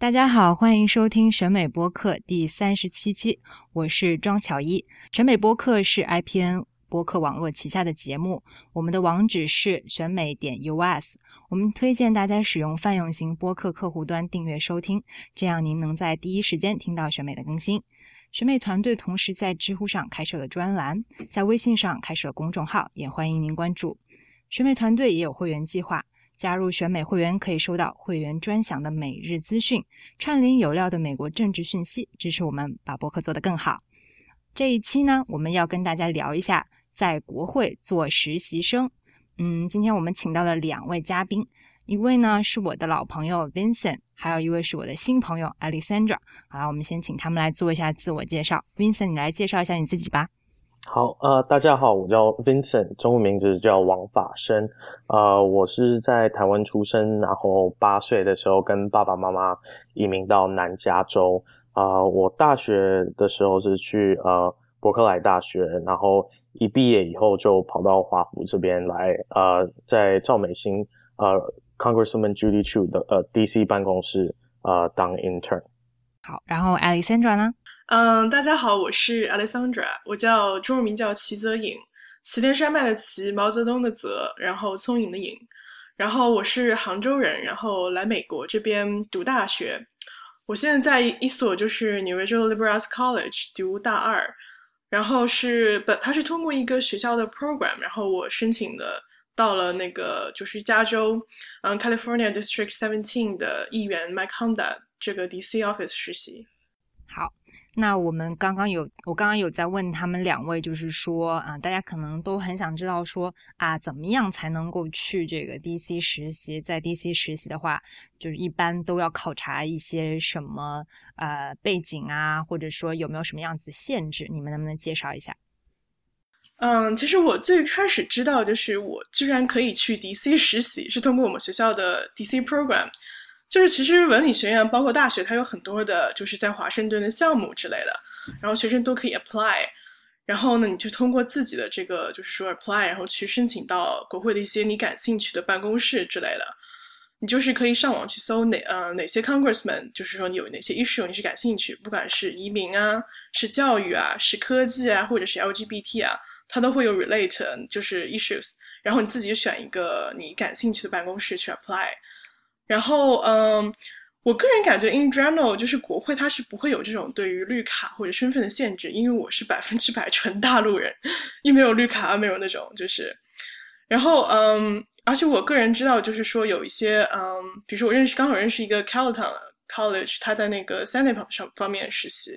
大家好，欢迎收听审美播客第三十七期，我是庄巧一。审美播客是 IPN 播客网络旗下的节目，我们的网址是选美点 US。我们推荐大家使用泛用型播客客户端订阅收听，这样您能在第一时间听到选美的更新。选美团队同时在知乎上开设了专栏，在微信上开设了公众号，也欢迎您关注。选美团队也有会员计划。加入选美会员可以收到会员专享的每日资讯，串联有料的美国政治讯息，支持我们把博客做得更好。这一期呢，我们要跟大家聊一下在国会做实习生。嗯，今天我们请到了两位嘉宾，一位呢是我的老朋友 Vincent，还有一位是我的新朋友 Alexandra。好了，我们先请他们来做一下自我介绍。Vincent，你来介绍一下你自己吧。好，呃，大家好，我叫 Vincent，中文名字叫王法生，呃，我是在台湾出生，然后八岁的时候跟爸爸妈妈移民到南加州，啊，我大学的时候是去呃伯克莱大学，然后一毕业以后就跑到华府这边来，呃，在赵美心呃 Congresswoman Judy Chu 的呃 DC 办公室呃当 intern。好，然后 Alexandra 呢？嗯，大家好，我是 Alexandra，我叫中文名叫齐泽颖，齐天山脉的齐，毛泽东的泽，然后聪颖的颖，然后我是杭州人，然后来美国这边读大学，我现在在一所就是纽约州的 Liberal Arts College 读大二，然后是本他是通过一个学校的 program，然后我申请的到了那个就是加州，嗯，California District Seventeen 的议员 Mike Honda 这个 DC office 实习。好。那我们刚刚有，我刚刚有在问他们两位，就是说啊，大家可能都很想知道说啊，怎么样才能够去这个 DC 实习？在 DC 实习的话，就是一般都要考察一些什么呃背景啊，或者说有没有什么样子限制？你们能不能介绍一下？嗯，其实我最开始知道，就是我居然可以去 DC 实习，是通过我们学校的 DC program。就是其实文理学院包括大学，它有很多的，就是在华盛顿的项目之类的，然后学生都可以 apply，然后呢，你就通过自己的这个就是说 apply，然后去申请到国会的一些你感兴趣的办公室之类的，你就是可以上网去搜哪呃哪些 congressman，就是说你有哪些 issue 你是感兴趣，不管是移民啊，是教育啊，是科技啊，或者是 LGBT 啊，它都会有 relate 就是 issues，然后你自己选一个你感兴趣的办公室去 apply。然后，嗯，我个人感觉，in general，就是国会它是不会有这种对于绿卡或者身份的限制，因为我是百分之百纯大陆人，一没有绿卡，二没有那种就是。然后，嗯，而且我个人知道，就是说有一些，嗯，比如说我认识，刚好认识一个 Calton College，他在那个 Senate 上方面实习，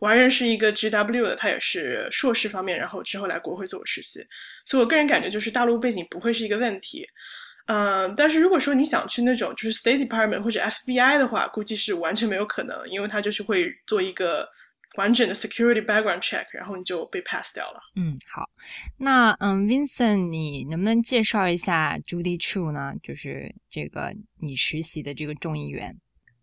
我还认识一个 GW 的，他也是硕士方面，然后之后来国会做实习，所以我个人感觉就是大陆背景不会是一个问题。嗯，但是如果说你想去那种就是 State Department 或者 FBI 的话，估计是完全没有可能，因为他就是会做一个完整的 security background check，然后你就被 pass 掉了。嗯，好，那嗯，Vincent，你能不能介绍一下 Judy Chu 呢？就是这个你实习的这个众议员。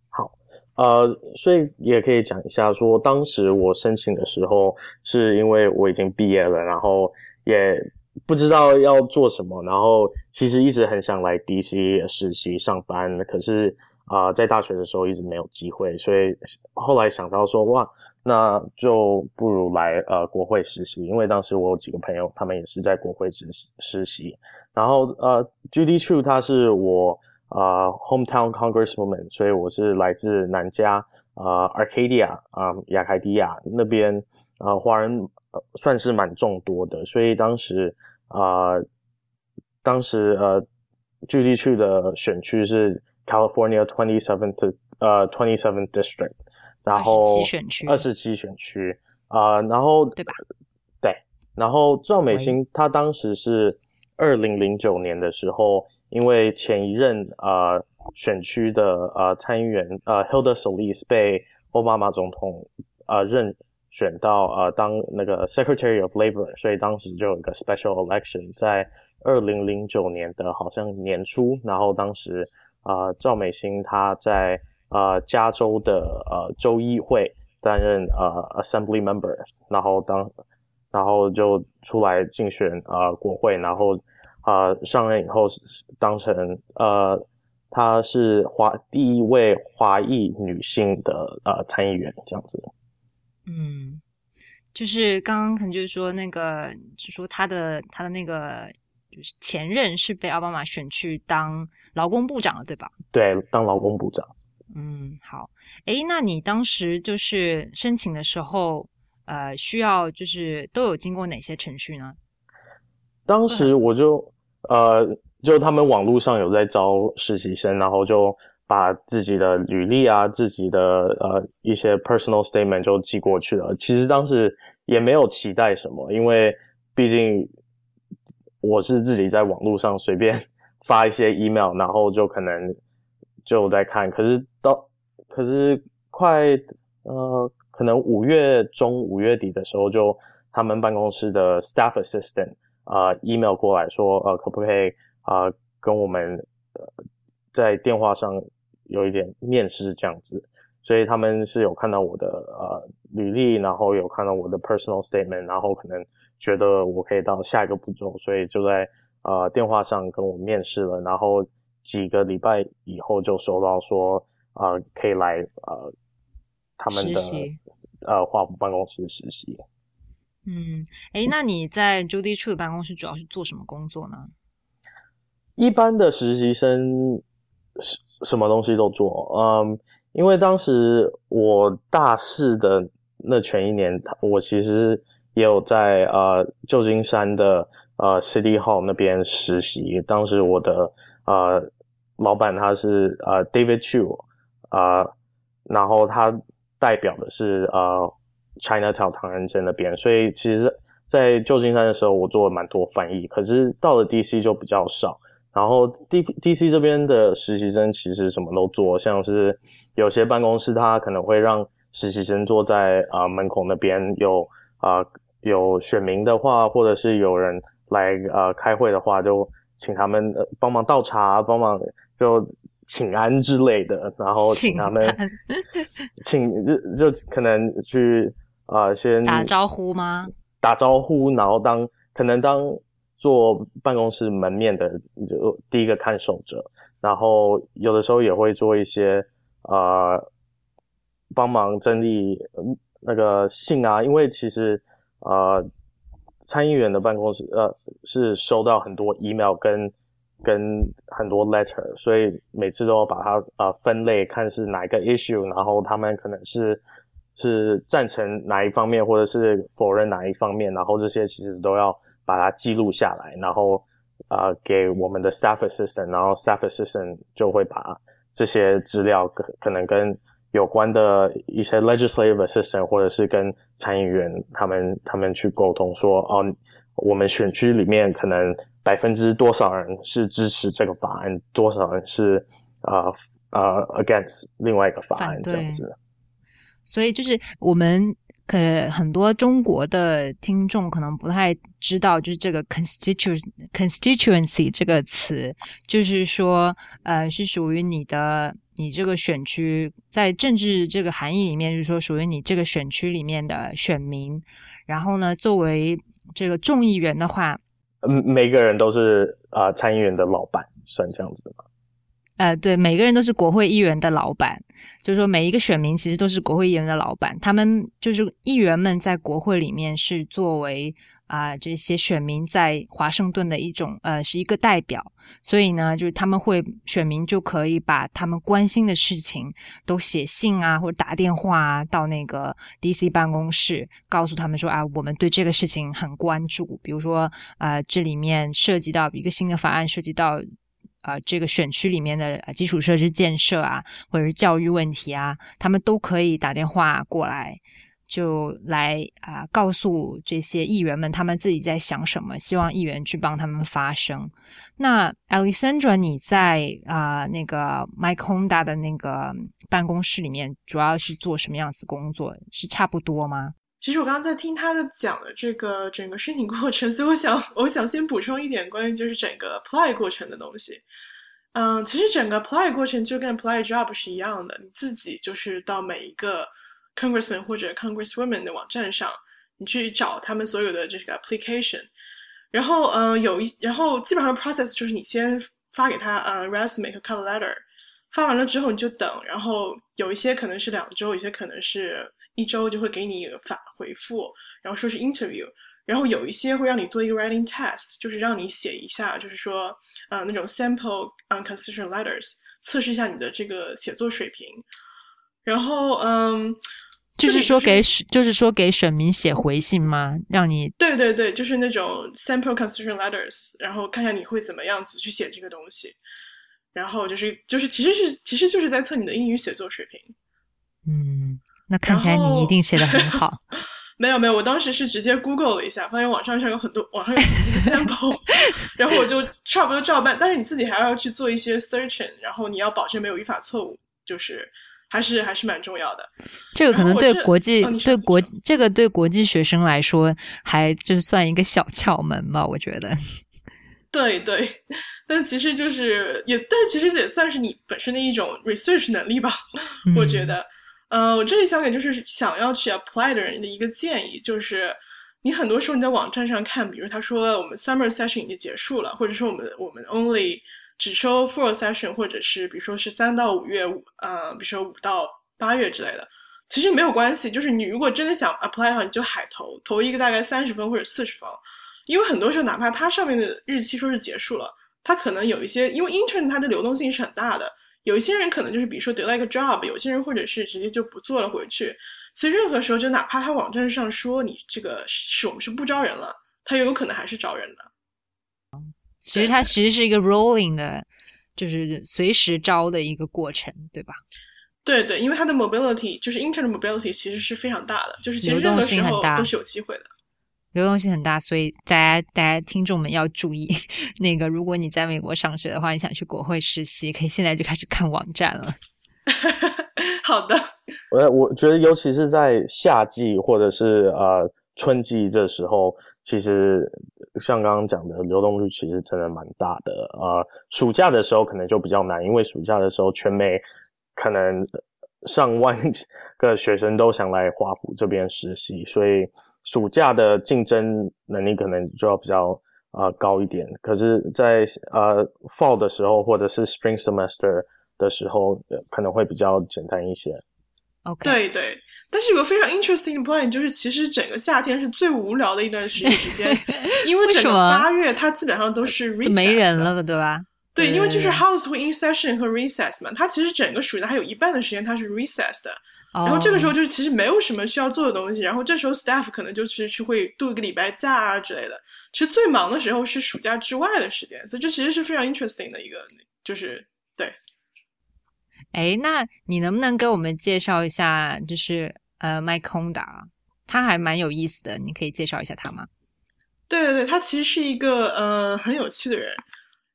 好，呃，所以也可以讲一下，说当时我申请的时候，是因为我已经毕业了，然后也。不知道要做什么，然后其实一直很想来 DC 实习上班，可是啊，在大学的时候一直没有机会，所以后来想到说，哇，那就不如来呃国会实习，因为当时我有几个朋友，他们也是在国会实习实习。然后呃，Judy True 他是我啊 hometown congresswoman，所以我是来自南加啊 Arcadia 啊亚凯迪亚那边啊华人。算是蛮众多的，所以当时啊，当时呃，具体去的选区是 California Twenty Seventh 呃 Twenty Seventh District，然后二十七选区啊，然后对吧？对，然后赵美心她当时是二零零九年的时候，因为前一任啊选区的呃参议员呃 Hilda Solis 被奥巴马总统啊任。选到呃当那个 Secretary of Labor，所以当时就有一个 Special Election，在二零零九年的好像年初，然后当时啊赵美心她在呃加州的呃州议会担任呃 Assembly Member，然后当然后就出来竞选呃国会，然后啊上任以后当成呃她是华第一位华裔女性的呃参议员，这样子。嗯，就是刚刚可能就是说那个，就说他的他的那个就是前任是被奥巴马选去当劳工部长了，对吧？对，当劳工部长。嗯，好。诶，那你当时就是申请的时候，呃，需要就是都有经过哪些程序呢？当时我就呃，就他们网络上有在招实习生，然后就把自己的履历啊、自己的呃一些 personal statement 就寄过去了。其实当时也没有期待什么，因为毕竟我是自己在网络上随便 发一些 email，然后就可能就在看。可是到可是快呃，可能五月中、五月底的时候，就他们办公室的 staff assistant 啊 email 过来说，呃，可不可以啊跟我们呃在电话上有一点面试这样子？所以他们是有看到我的呃履历，然后有看到我的 personal statement，然后可能觉得我可以到下一个步骤，所以就在呃电话上跟我面试了。然后几个礼拜以后就收到说，啊可以来呃他们的呃华府办公室实习。嗯，哎，那你在 Judy True 的办公室主要是做什么工作呢？一般的实习生什什么东西都做，嗯，因为当时我大四的那前一年，我其实也有在呃旧金山的呃 City Hall 那边实习。当时我的呃老板他是呃 David Chu 啊，然后他代表的是呃。Chinatown 唐人街那边，所以其实，在旧金山的时候，我做了蛮多翻译。可是到了 DC 就比较少。然后 D DC 这边的实习生其实什么都做，像是有些办公室他可能会让实习生坐在啊门口那边，有啊有选民的话，或者是有人来呃开会的话，就请他们帮忙倒茶，帮忙就请安之类的，然后请他们请就就可能去。啊，先打招呼吗？打招呼，然后当可能当做办公室门面的就第一个看守者，然后有的时候也会做一些呃帮忙整理那个信啊，因为其实呃参议员的办公室呃是收到很多 email 跟跟很多 letter，所以每次都要把它呃分类，看是哪一个 issue，然后他们可能是。是赞成哪一方面，或者是否认哪一方面，然后这些其实都要把它记录下来，然后啊给我们的 staff assistant，然后 staff assistant 就会把这些资料可可能跟有关的一些 legislative assistant，或者是跟参议员他们他们去沟通说，哦，我们选区里面可能百分之多少人是支持这个法案，多少人是啊啊 against 另外一个法案这样子。所以就是我们可很多中国的听众可能不太知道，就是这个 constituency constituency 这个词，就是说呃是属于你的你这个选区在政治这个含义里面，就是说属于你这个选区里面的选民。然后呢，作为这个众议员的话，嗯，每个人都是啊参议员的老板，算这样子的吗？呃，对，每个人都是国会议员的老板，就是说每一个选民其实都是国会议员的老板。他们就是议员们在国会里面是作为啊这些选民在华盛顿的一种呃是一个代表，所以呢，就是他们会选民就可以把他们关心的事情都写信啊或者打电话啊到那个 DC 办公室，告诉他们说啊我们对这个事情很关注，比如说啊这里面涉及到一个新的法案，涉及到。啊，这个选区里面的基础设施建设啊，或者是教育问题啊，他们都可以打电话过来，就来啊告诉这些议员们他们自己在想什么，希望议员去帮他们发声。那 Alexandra，你在啊那个 Mike Honda 的那个办公室里面，主要是做什么样子工作？是差不多吗？其实我刚刚在听他的讲的这个整个申请过程，所以我想我想先补充一点关于就是整个 apply 过程的东西。嗯，其实整个 apply 过程就跟 apply job 是一样的，你自己就是到每一个 congressman 或者 congresswoman 的网站上，你去找他们所有的这个 application，然后嗯有一然后基本上 process 就是你先发给他呃 resume 和 cover letter，发完了之后你就等，然后有一些可能是两周，有些可能是一周就会给你反回复，然后说是 interview，然后有一些会让你做一个 writing test，就是让你写一下，就是说呃那种 sample u n c o n s i s t e n t letters，测试一下你的这个写作水平，然后嗯。就是说给就是说给选民写回信吗？让你对对对，就是那种 sample constitution letters，然后看看你会怎么样子去写这个东西，然后就是就是其实是其实就是在测你的英语写作水平。嗯，那看起来你一定写的很好。没有没有，我当时是直接 Google 了一下，发现网上上有很多网上有很多 sample，然后我就差不多照办。但是你自己还要去做一些 searching，然后你要保证没有语法错误，就是。还是还是蛮重要的，这个可能对国际对国这个对国际学生来说，还就是算一个小窍门吧，我觉得。对对，但其实就是也，但是其实也算是你本身的一种 research 能力吧，我觉得。呃，我这里想给就是想要去 apply 的人的一个建议，就是你很多时候你在网站上看，比如他说我们 summer session 已经结束了，或者说我们我们 only。只收 full session，或者是比如说是三到五月，呃，比如说五到八月之类的，其实没有关系。就是你如果真的想 apply 的话，你就海投，投一个大概三十分或者四十分。因为很多时候，哪怕它上面的日期说是结束了，它可能有一些，因为 intern 它的流动性是很大的，有一些人可能就是比如说得到一个 job，有些人或者是直接就不做了回去。所以任何时候，就哪怕他网站上说你这个是我们是不招人了，他也有可能还是招人的。其实它其实是一个 rolling 的，就是随时招的一个过程，对吧？对对，因为它的 mobility 就是 intern mobility 其实是非常大的，就是其实任何时候都是有机会的。流动性很大，所以大家大家听众们要注意，那个如果你在美国上学的话，你想去国会实习，可以现在就开始看网站了。好的，我我觉得尤其是在夏季或者是呃春季这时候。其实像刚刚讲的，流动率其实真的蛮大的。呃，暑假的时候可能就比较难，因为暑假的时候全美可能上万个学生都想来华府这边实习，所以暑假的竞争能力可能就要比较呃高一点。可是，在呃 fall 的时候或者是 spring semester 的时候，可能会比较简单一些。OK，对对。但是有个非常 interesting 的 point，就是其实整个夏天是最无聊的一段时间时间，因为整个八月它基本上都是 recess，没人了，对吧？对，因为就是 house 会 in session 和 recess 嘛，它其实整个暑假还有一半的时间它是 recess 的，然后这个时候就是其实没有什么需要做的东西，然后这时候 staff 可能就是去会度一个礼拜假啊之类的。其实最忙的时候是暑假之外的时间，所以这其实是非常 interesting 的一个，就是对。哎，那你能不能给我们介绍一下，就是呃，Mike Honda，他还蛮有意思的，你可以介绍一下他吗？对对对，他其实是一个呃很有趣的人，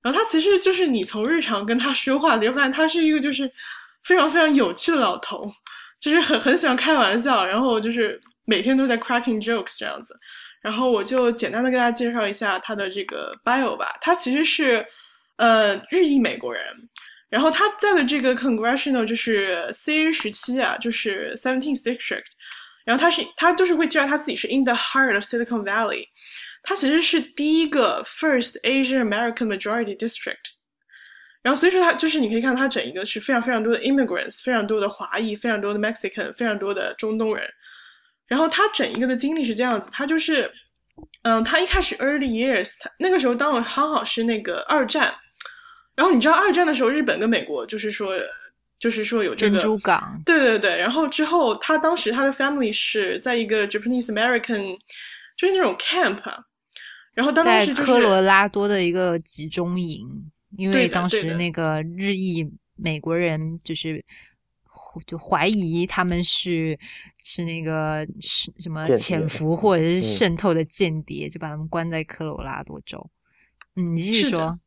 然后他其实就是你从日常跟他说话，你会发现他是一个就是非常非常有趣的老头，就是很很喜欢开玩笑，然后就是每天都在 cracking jokes 这样子。然后我就简单的跟大家介绍一下他的这个 bio 吧，他其实是呃日裔美国人。然后他在的这个 Congressional 就是 C 十七啊，就是 Seventeenth District。然后他是他就是会介绍他自己是 In the heart of Silicon Valley。他其实是第一个 First Asian American Majority District。然后所以说他就是你可以看他整一个是非常非常多的 immigrants，非常多的华裔，非常多的 Mexican，非常多的中东人。然后他整一个的经历是这样子，他就是嗯，他一开始 early years，他那个时候当我刚好是那个二战。然后你知道二战的时候，日本跟美国就是说，就是说有这个珍珠港，对对对。然后之后他当时他的 family 是在一个 Japanese American，就是那种 camp。然后当时就是科罗拉多的一个集中营，因为当时那个日裔美国人就是就怀疑他们是是那个是什么潜伏或者是渗透的间谍，就把他们关在科罗拉多州。嗯，你继续说。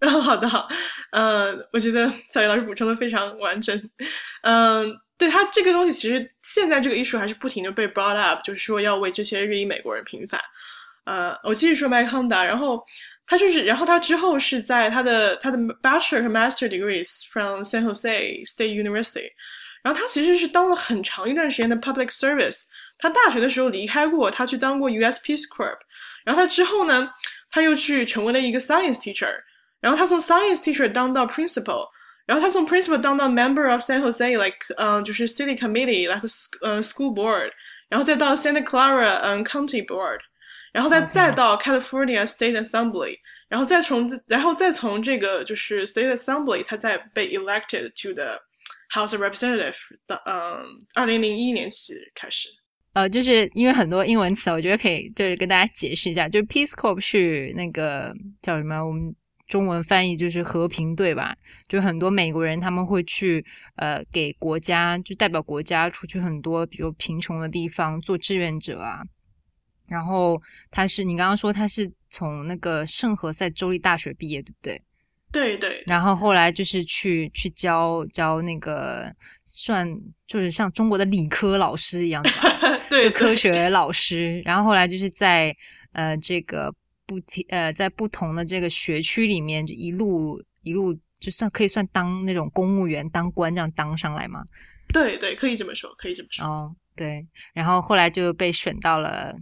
好的，好，呃，我觉得小叶老师补充的非常完整。嗯，对他这个东西，其实现在这个艺术还是不停的被 brought up，就是说要为这些日裔美国人平反。呃，我继续说麦康达，然后他就是，然后他之后是在他的他的 bachelor 和 master degrees from San Jose State University，然后他其实是当了很长一段时间的 public service。他大学的时候离开过，他去当过 U.S. Peace Corps，然后他之后呢，他又去成为了一个 science teacher。 然后他从 science teacher 当到 principal，然后他从 principal 当到 member of San Jose，like 嗯，就是 city committee，like 呃 school board，然后再到 Santa Clara 嗯 county board， 然后再再到 California State Assembly，然后再从然后再从这个就是 State Assembly，他再被 elected to the House of Representative 的嗯，二零零一年起开始。呃，就是因为很多英文词，我觉得可以就是跟大家解释一下，就是 Peace Corps 是那个叫什么？我们中文翻译就是和平队吧。就很多美国人他们会去呃给国家就代表国家出去很多，比如贫穷的地方做志愿者啊。然后他是你刚刚说他是从那个圣何塞州立大学毕业，对不对？对对。然后后来就是去去教教那个。算就是像中国的理科老师一样的，对，科学老师。然后后来就是在呃这个不停呃在不同的这个学区里面，就一路一路就算可以算当那种公务员当官这样当上来嘛？对对，可以这么说，可以这么说。哦，对。然后后来就被选到了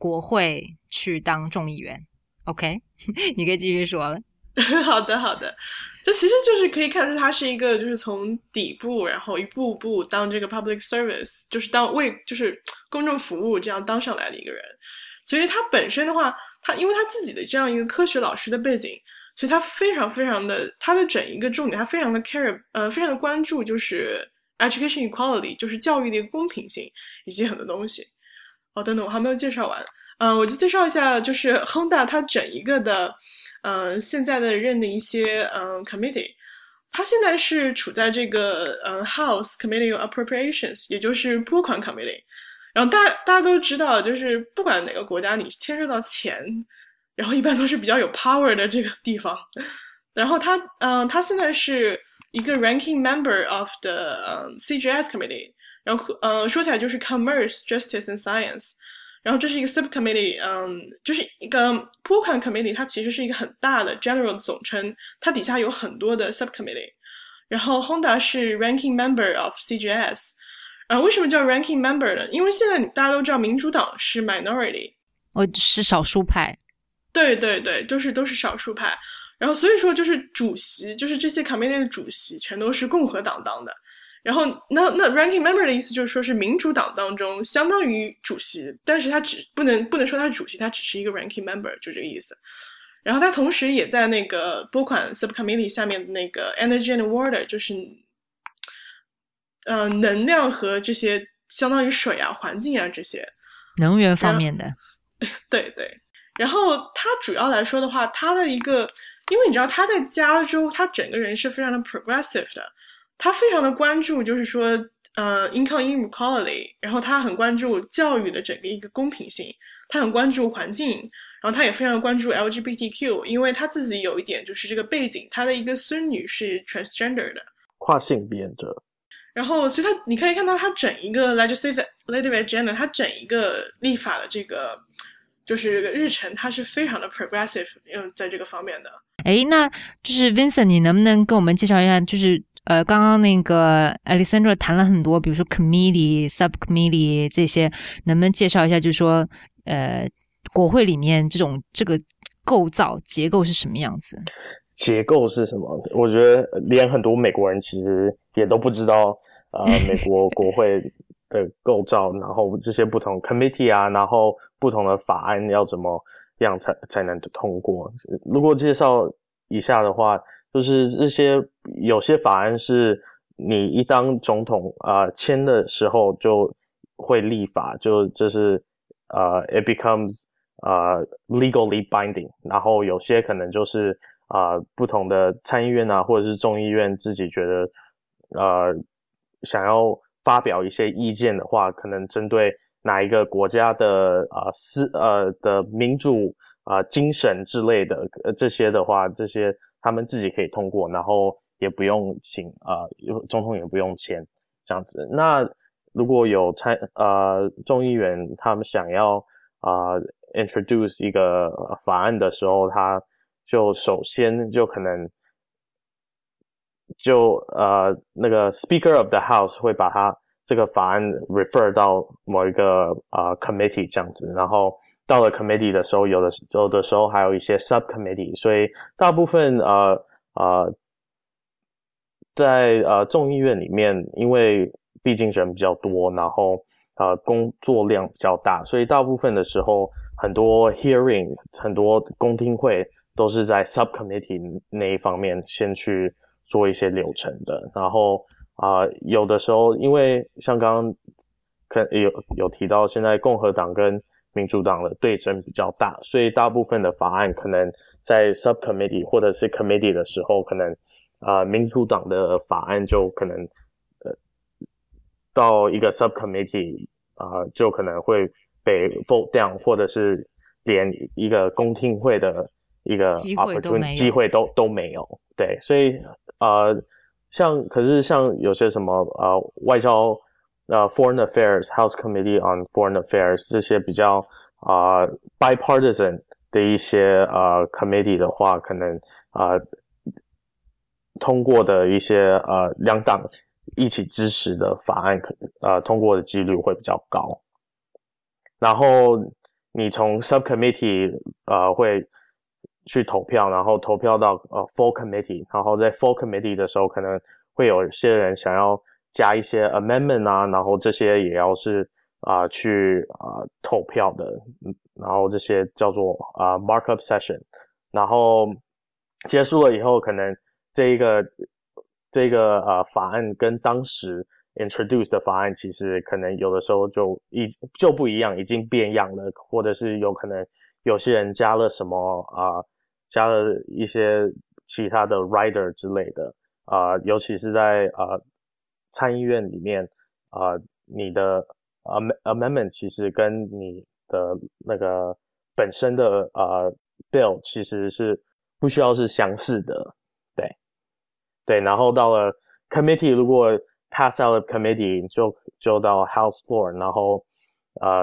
国会去当众议员。OK，你可以继续说了。好的，好的，就其实就是可以看出他是一个，就是从底部，然后一步步当这个 public service，就是当为就是公众服务这样当上来的一个人。所以他本身的话，他因为他自己的这样一个科学老师的背景，所以他非常非常的他的整一个重点，他非常的 care，呃，非常的关注就是 education equality，就是教育的一个公平性以及很多东西。哦，等等，我还没有介绍完。嗯，我就介绍一下，就是 Honda 它整一个的，嗯，现在的任的一些嗯 committee，它现在是处在这个嗯 House Committee on Appropriations，也就是拨款 committee。然后大大家都知道，就是不管哪个国家，你牵涉到钱，然后一般都是比较有 power 的这个地方。然后它嗯，它现在是一个 ranking member of the 嗯 CGS committee。然后呃，说起来就是 Commerce, Justice and Science。然后这是一个 subcommittee，嗯，就是一个拨款 committee，它其实是一个很大的 general 总称，它底下有很多的 subcommittee。然后 Honda 是 ranking member of CGS，啊，为什么叫 ranking member 呢？因为现在大家都知道民主党是 minority，我，是少数派。对对对，都是都是少数派。然后所以说就是主席，就是这些 committee 的主席全都是共和党当的。然后，那那 ranking member 的意思就是说是民主党当中相当于主席，但是他只不能不能说他是主席，他只是一个 ranking member，就这个意思。然后他同时也在那个拨款 subcommittee 下面的那个 energy and water，就是，呃，能量和这些相当于水啊、环境啊这些能源方面的。对对。然后他主要来说的话，他的一个，因为你知道他在加州，他整个人是非常的 progressive 的。他非常的关注，就是说，呃，income inequality，然后他很关注教育的整个一个公平性，他很关注环境，然后他也非常关注 LGBTQ，因为他自己有一点就是这个背景，他的一个孙女是 transgender 的跨性别者，然后所以他你可以看到他整一个 legislative agenda，他整一个立法的这个就是日程，他是非常的 progressive，嗯，在这个方面的。哎，那就是 Vincent，你能不能跟我们介绍一下，就是？呃，刚刚那个 Alexandra 谈了很多，比如说 committee、subcommittee 这些，能不能介绍一下？就是说，呃，国会里面这种这个构造结构是什么样子？结构是什么？我觉得连很多美国人其实也都不知道，呃，美国国会的构造，然后这些不同 committee 啊，然后不同的法案要怎么样才才能通过？如果介绍一下的话。就是这些有些法案是你一当总统啊签的时候就会立法，就就是呃，it becomes 呃 legally binding。然后有些可能就是啊不同的参议院啊或者是众议院自己觉得呃想要发表一些意见的话，可能针对哪一个国家的啊私呃的民主啊精神之类的呃这些的话这些。他们自己可以通过，然后也不用请啊，总统也不用签这样子。那如果有参呃众议员他们想要啊 introduce 一个法案的时候，他就首先就可能就呃那个 Speaker of the House 会把他这个法案 refer 到某一个啊 committee 这样子，然后到了 committee 的时候，有的有的时候还有一些 subcommittee，所以大部分呃呃，在呃众议院里面，因为毕竟人比较多，然后呃工作量比较大，所以大部分的时候，很多 hearing 很多公听会都是在 subcommittee 那一方面先去做一些流程的，然后啊有的时候，因为像刚刚可有有提到，现在共和党跟民主党的对争比较大，所以大部分的法案可能在 subcommittee 或者是 committee 的时候，可能啊民主党的法案就可能呃到一个 subcommittee 啊就可能会被 vote down，或者是连一个公听会的一个机会都没有，机会都都没有。对，所以呃像可是像有些什么呃外交。呃，Foreign Affairs House Committee on Foreign Affairs 这些比较啊 bipartisan 的一些呃 committee 的话，可能啊通过的一些呃两党一起支持的法案，可呃通过的几率会比较高。然后你从 subcommittee 呃会去投票，然后投票到呃 full committee，然后在 full committee 的时候，可能会有些人想要。加一些 amendment 啊，然后这些也要是啊去啊投票的，然后这些叫做啊 markup session，然后结束了以后，可能这一个这个呃法案跟当时 introduce 的法案其实可能有的时候就已就不一样，已经变样了，或者是有可能有些人加了什么啊，加了一些其他的 rider 之类的啊，尤其是在啊。参议院里面，啊，你的 amendment 其实跟你的那个本身的呃 bill 其实是不需要是相似的，对，对，然后到了 committee，如果 pass out of committee 就就到 house floor，然后呃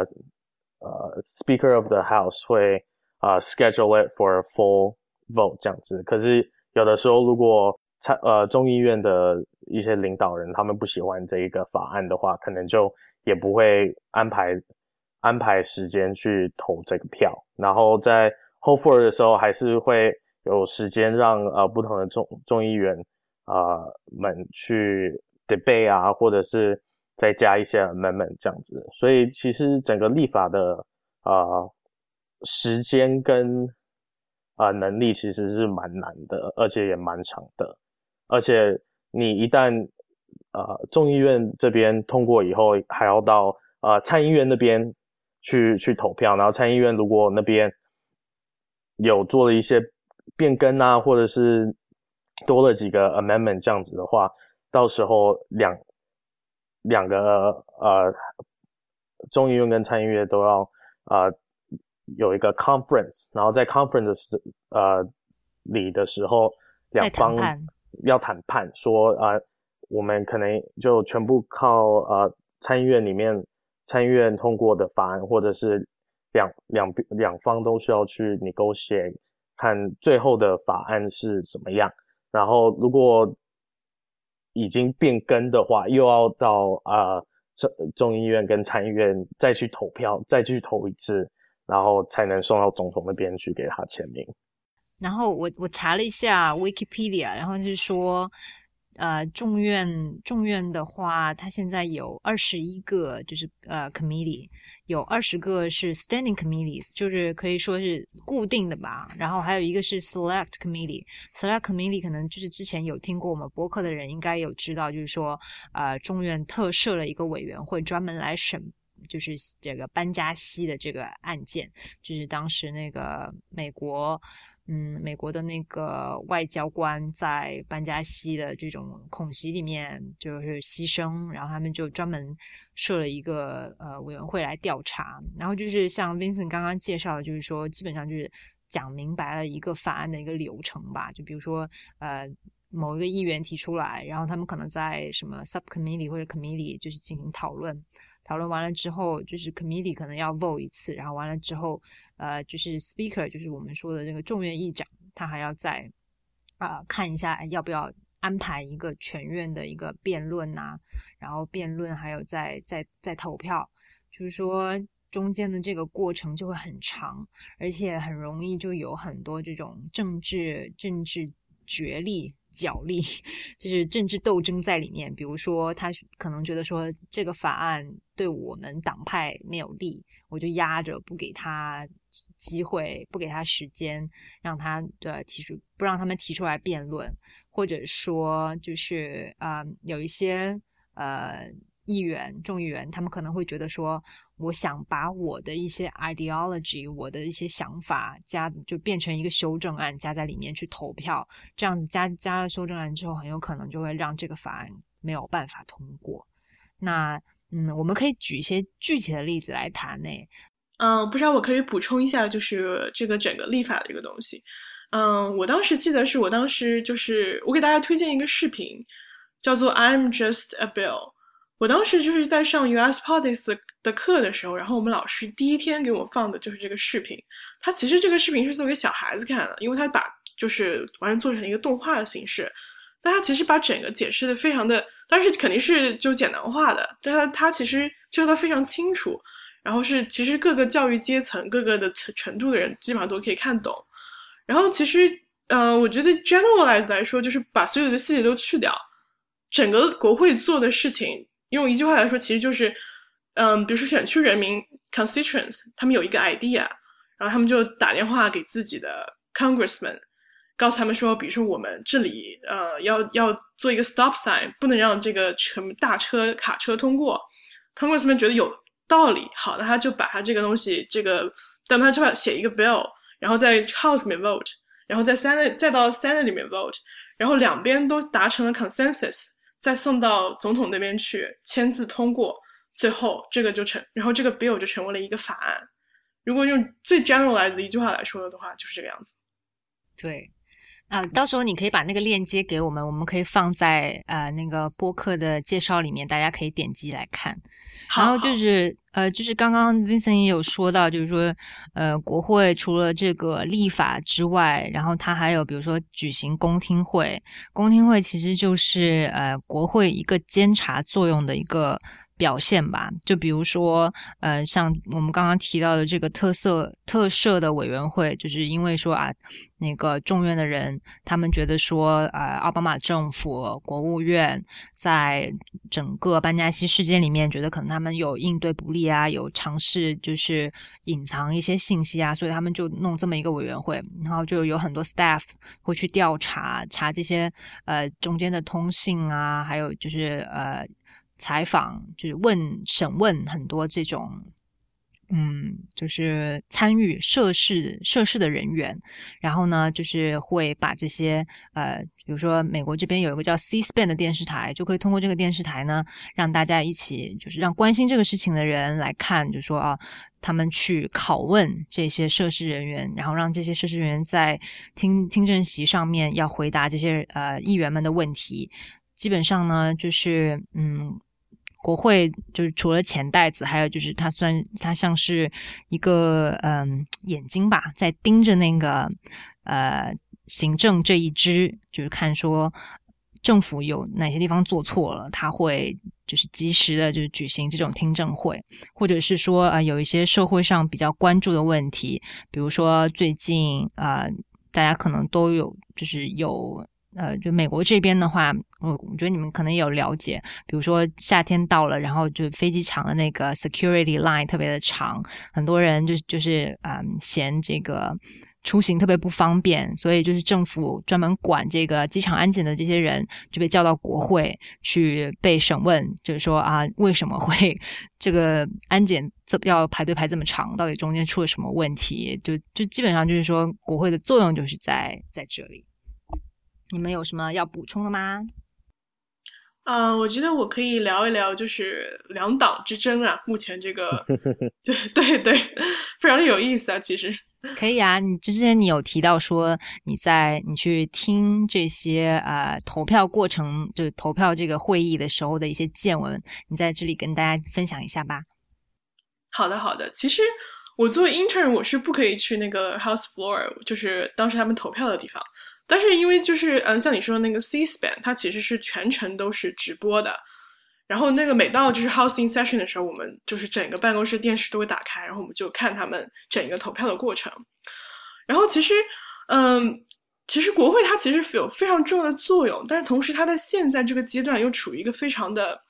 呃 speaker of the house 会啊 schedule it for a full vote 这样子，可是有的时候如果参呃众议院的一些领导人，他们不喜欢这一个法案的话，可能就也不会安排安排时间去投这个票。然后在 hold for 的时候，还是会有时间让呃不同的众众议员啊们去 debate 啊，或者是再加一些 amendment 这样子。所以其实整个立法的啊时间跟啊能力其实是蛮难的，而且也蛮长的。而且你一旦呃众议院这边通过以后，还要到呃参议院那边去去投票，然后参议院如果那边有做了一些变更啊，或者是多了几个 amendment 这样子的话，到时候两两个呃众议院跟参议院都要呃有一个 conference，然后在 conference 呃里的时候，两方。要谈判说啊，我们可能就全部靠呃参议院里面参议院通过的法案，或者是两两两方都需要去你勾写，看最后的法案是怎么样。然后如果已经变更的话，又要到啊众众议院跟参议院再去投票，再去投一次，然后才能送到总统那边去给他签名。然后我我查了一下 Wikipedia，然后就是说，呃，众院众院的话，它现在有二十一个，就是呃 committee，有二十个是 standing committees，就是可以说是固定的吧。然后还有一个是 select committee，select committee 可能就是之前有听过我们博客的人应该有知道，就是说，呃，众院特设了一个委员会，专门来审，就是这个班加西的这个案件，就是当时那个美国。嗯，美国的那个外交官在班加西的这种恐袭里面就是牺牲，然后他们就专门设了一个呃委员会来调查。然后就是像 Vincent 刚刚介绍的，就是说基本上就是讲明白了一个法案的一个流程吧。就比如说呃某一个议员提出来，然后他们可能在什么 subcommittee 或者 committee 就是进行讨论。讨论完了之后，就是 committee 可能要 vote 一次，然后完了之后，呃，就是 speaker，就是我们说的这个众院议长，他还要再啊看一下要不要安排一个全院的一个辩论呐，然后辩论还有再再再投票，就是说中间的这个过程就会很长，而且很容易就有很多这种政治政治角力。角力 就是政治斗争在里面。比如说，他可能觉得说这个法案对我们党派没有利，我就压着不给他机会，不给他时间，让他的提出不让他们提出来辩论，或者说就是呃有一些呃议员众议员，他们可能会觉得说。我想把我的一些 ideology，我的一些想法加，就变成一个修正案加在里面去投票，这样子加加了修正案之后，很有可能就会让这个法案没有办法通过。那嗯，我们可以举一些具体的例子来谈呢。嗯，不知道我可以补充一下，就是这个整个立法的一个东西。嗯，我当时记得是我当时就是我给大家推荐一个视频，叫做 I'm Just a Bill。我当时就是在上 U.S. Politics 的课的时候，然后我们老师第一天给我放的就是这个视频。他其实这个视频是做给小孩子看的，因为他把就是完全做成了一个动画的形式。但他其实把整个解释的非常的，但是肯定是就简单化的，但他他其实教的非常清楚。然后是其实各个教育阶层、各个的程程度的人基本上都可以看懂。然后其实，呃，我觉得 generalize 来说，就是把所有的细节都去掉，整个国会做的事情。用一句话来说，其实就是，嗯，比如说选区人民 （constituents），他们有一个 idea，然后他们就打电话给自己的 congressman，告诉他们说，比如说我们这里呃要要做一个 stop sign，不能让这个车大车卡车通过。congressman 觉得有道理，好，那他就把他这个东西，这个，但他就要写一个 bill，然后在 house 里面 vote，然后在 senate 再到 senate 里面 vote，然后两边都达成了 consensus。再送到总统那边去签字通过，最后这个就成，然后这个 bill 就成为了一个法案。如果用最 generalized 的一句话来说的话，就是这个样子。对，啊，到时候你可以把那个链接给我们，我们可以放在呃那个播客的介绍里面，大家可以点击来看。然后就是呃，就是刚刚 Vincent 也有说到，就是说呃，国会除了这个立法之外，然后它还有比如说举行公听会，公听会其实就是呃国会一个监察作用的一个。表现吧，就比如说，呃，像我们刚刚提到的这个特色特设的委员会，就是因为说啊，那个众院的人他们觉得说，呃，奥巴马政府国务院在整个班加西事件里面，觉得可能他们有应对不利啊，有尝试就是隐藏一些信息啊，所以他们就弄这么一个委员会，然后就有很多 staff 会去调查查这些呃中间的通信啊，还有就是呃。采访就是问审问很多这种，嗯，就是参与涉事涉事的人员，然后呢，就是会把这些呃，比如说美国这边有一个叫 C-SPAN 的电视台，就可以通过这个电视台呢，让大家一起就是让关心这个事情的人来看，就说啊，他们去拷问这些涉事人员，然后让这些涉事人员在听听证席上面要回答这些呃议员们的问题，基本上呢，就是嗯。国会就是除了钱袋子，还有就是它算它像是一个嗯眼睛吧，在盯着那个呃行政这一支，就是看说政府有哪些地方做错了，他会就是及时的，就是举行这种听证会，或者是说啊有一些社会上比较关注的问题，比如说最近啊大家可能都有就是有。呃，就美国这边的话，我我觉得你们可能也有了解，比如说夏天到了，然后就飞机场的那个 security line 特别的长，很多人就就是嗯嫌这个出行特别不方便，所以就是政府专门管这个机场安检的这些人就被叫到国会去被审问，就是说啊为什么会这个安检这要排队排这么长，到底中间出了什么问题？就就基本上就是说国会的作用就是在在这里。你们有什么要补充的吗？嗯，我觉得我可以聊一聊，就是两党之争啊。目前这个，对对对，非常有意思啊。其实可以啊。你之前你有提到说你在你去听这些呃投票过程，就是投票这个会议的时候的一些见闻，你在这里跟大家分享一下吧。好的，好的。其实我作为 intern，我是不可以去那个 House floor，就是当时他们投票的地方。但是因为就是嗯，像你说的那个 C-SPAN，它其实是全程都是直播的。然后那个每到就是 housing session 的时候，我们就是整个办公室电视都会打开，然后我们就看他们整个投票的过程。然后其实，嗯，其实国会它其实有非常重要的作用，但是同时它在现在这个阶段又处于一个非常的，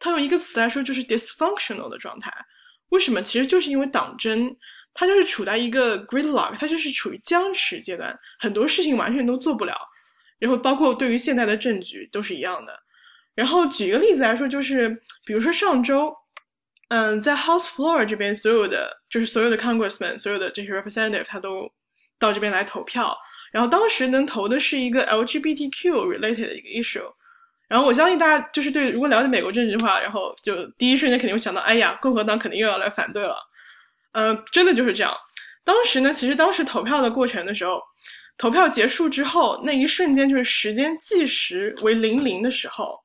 它用一个词来说就是 dysfunctional 的状态。为什么？其实就是因为党争，它就是处在一个 gridlock，它就是处于僵持阶段，很多事情完全都做不了。然后包括对于现在的政局都是一样的。然后举一个例子来说，就是比如说上周，嗯，在 House floor 这边，所有的就是所有的 Congressman，所有的这些 Representative，他都到这边来投票。然后当时能投的是一个 LGBTQ related 的一个 issue。然后我相信大家就是对如果了解美国政治的话，然后就第一瞬间肯定会想到，哎呀，共和党肯定又要来反对了。嗯，真的就是这样。当时呢，其实当时投票的过程的时候，投票结束之后那一瞬间就是时间计时为零零的时候。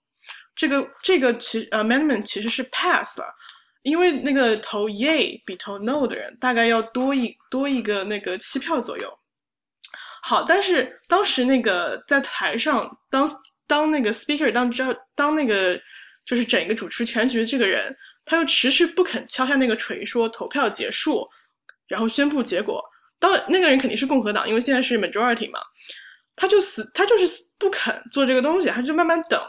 这个这个其 amendment 其实是 pass 了，因为那个投 yay 比投 no 的人大概要多一多一个那个七票左右。好，但是当时那个在台上当当那个 speaker 当当当那个就是整个主持全局的这个人，他又迟迟不肯敲下那个锤，说投票结束，然后宣布结果。当那个人肯定是共和党，因为现在是 majority 嘛，他就死他就是不肯做这个东西，他就慢慢等。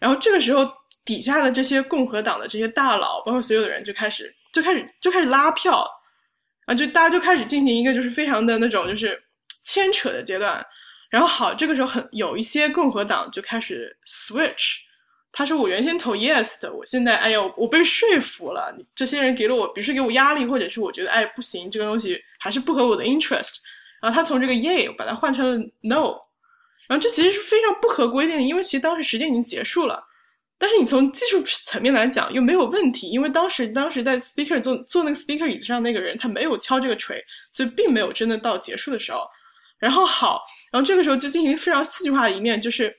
然后这个时候，底下的这些共和党的这些大佬，包括所有的人，就开始就开始就开始拉票，啊，就大家就开始进行一个就是非常的那种就是牵扯的阶段。然后好，这个时候很有一些共和党就开始 switch，他说我原先投 yes 的，我现在哎呦我被说服了，这些人给了我，比如说给我压力，或者是我觉得哎不行，这个东西还是不合我的 interest，然后他从这个 yeah 把它换成了 no。然后这其实是非常不合规定的，因为其实当时时间已经结束了，但是你从技术层面来讲又没有问题，因为当时当时在 speaker 坐坐那个 speaker 椅子上那个人他没有敲这个锤，所以并没有真的到结束的时候。然后好，然后这个时候就进行非常戏剧化的一面，就是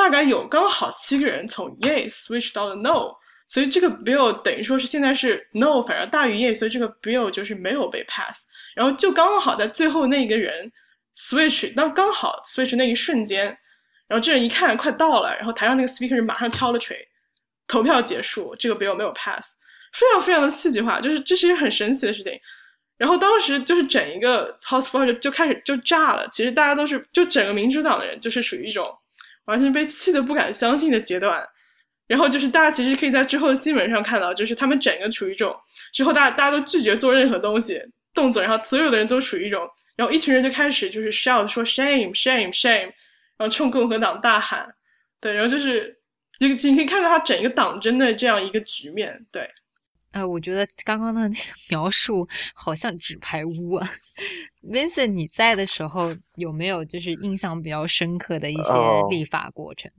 大概有刚好七个人从 yes switch 到了 no，所以这个 bill 等于说是现在是 no 反而大于 yes，所以这个 bill 就是没有被 pass，然后就刚好在最后那一个人。Switch，那刚好 Switch 那一瞬间，然后这人一看快到了，然后台上那个 Speaker 马上敲了锤，投票结束，这个 Bill 没有 pass，非常非常的戏剧化，就是这是一个很神奇的事情。然后当时就是整一个 House Floor 就开始就炸了，其实大家都是就整个民主党的人就是属于一种完全被气得不敢相信的阶段。然后就是大家其实可以在之后的新闻上看到，就是他们整个处于一种之后大家大家都拒绝做任何东西动作，然后所有的人都处于一种。然后一群人就开始就是 shout 说 shame shame shame，然后冲共和党大喊，对，然后就是这个你可以看到他整一个党争的这样一个局面，对。呃，我觉得刚刚的那个 描述好像纸牌屋啊。Vincent，你在的时候有没有就是印象比较深刻的一些立法过程？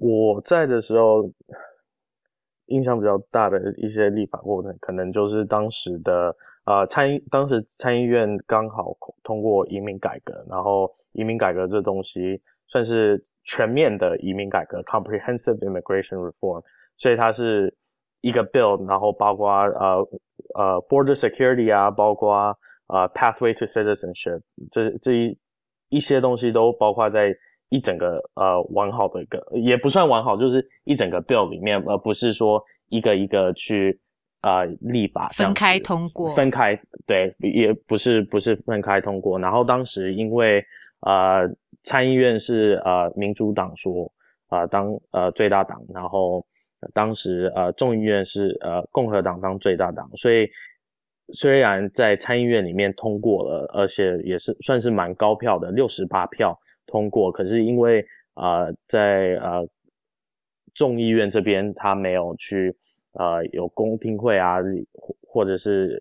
我在的时候，印象比较大的一些立法过程，可能就是当时的。啊，参议当时参议院刚好通过移民改革，然后移民改革这东西算是全面的移民改革 （comprehensive immigration reform），所以它是一个 bill，然后包括呃呃 border security 啊，包括呃 pathway to citizenship，这这一一些东西都包括在一整个呃完好的一个，也不算完好，就是一整个 bill 里面，而不是说一个一个去。啊，立法分开通过，分开对，也不是不是分开通过。然后当时因为呃参议院是呃民主党说啊当呃最大党，然后当时呃众议院是呃共和党当最大党，所以虽然在参议院里面通过了，而且也是算是蛮高票的六十八票通过，可是因为啊在呃众议院这边他没有去。呃，有公听会啊，或或者是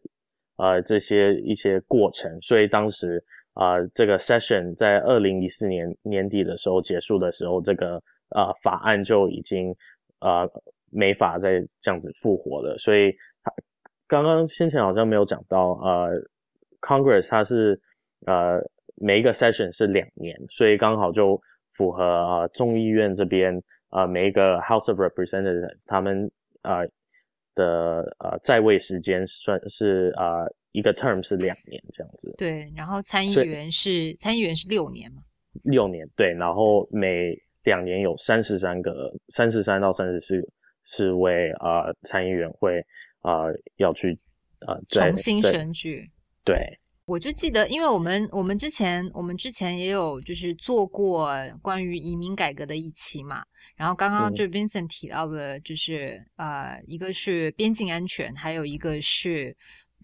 呃这些一些过程，所以当时啊，这个 session 在二零一四年年底的时候结束的时候，这个呃法案就已经呃没法再这样子复活了。所以他刚刚先前好像没有讲到，呃，Congress 它是呃每一个 session 是两年，所以刚好就符合啊众议院这边啊每一个 House of Representatives 他们啊。的呃在位时间算是啊一个 term 是两年这样子。对，然后参议员是参议员是六年嘛？六年对，然后每两年有三十三个三十三到三十四是为呃参议员会呃要去呃重新选举。对。我就记得，因为我们我们之前我们之前也有就是做过关于移民改革的一期嘛，然后刚刚就 Vincent 提到的，就是呃，一个是边境安全，还有一个是。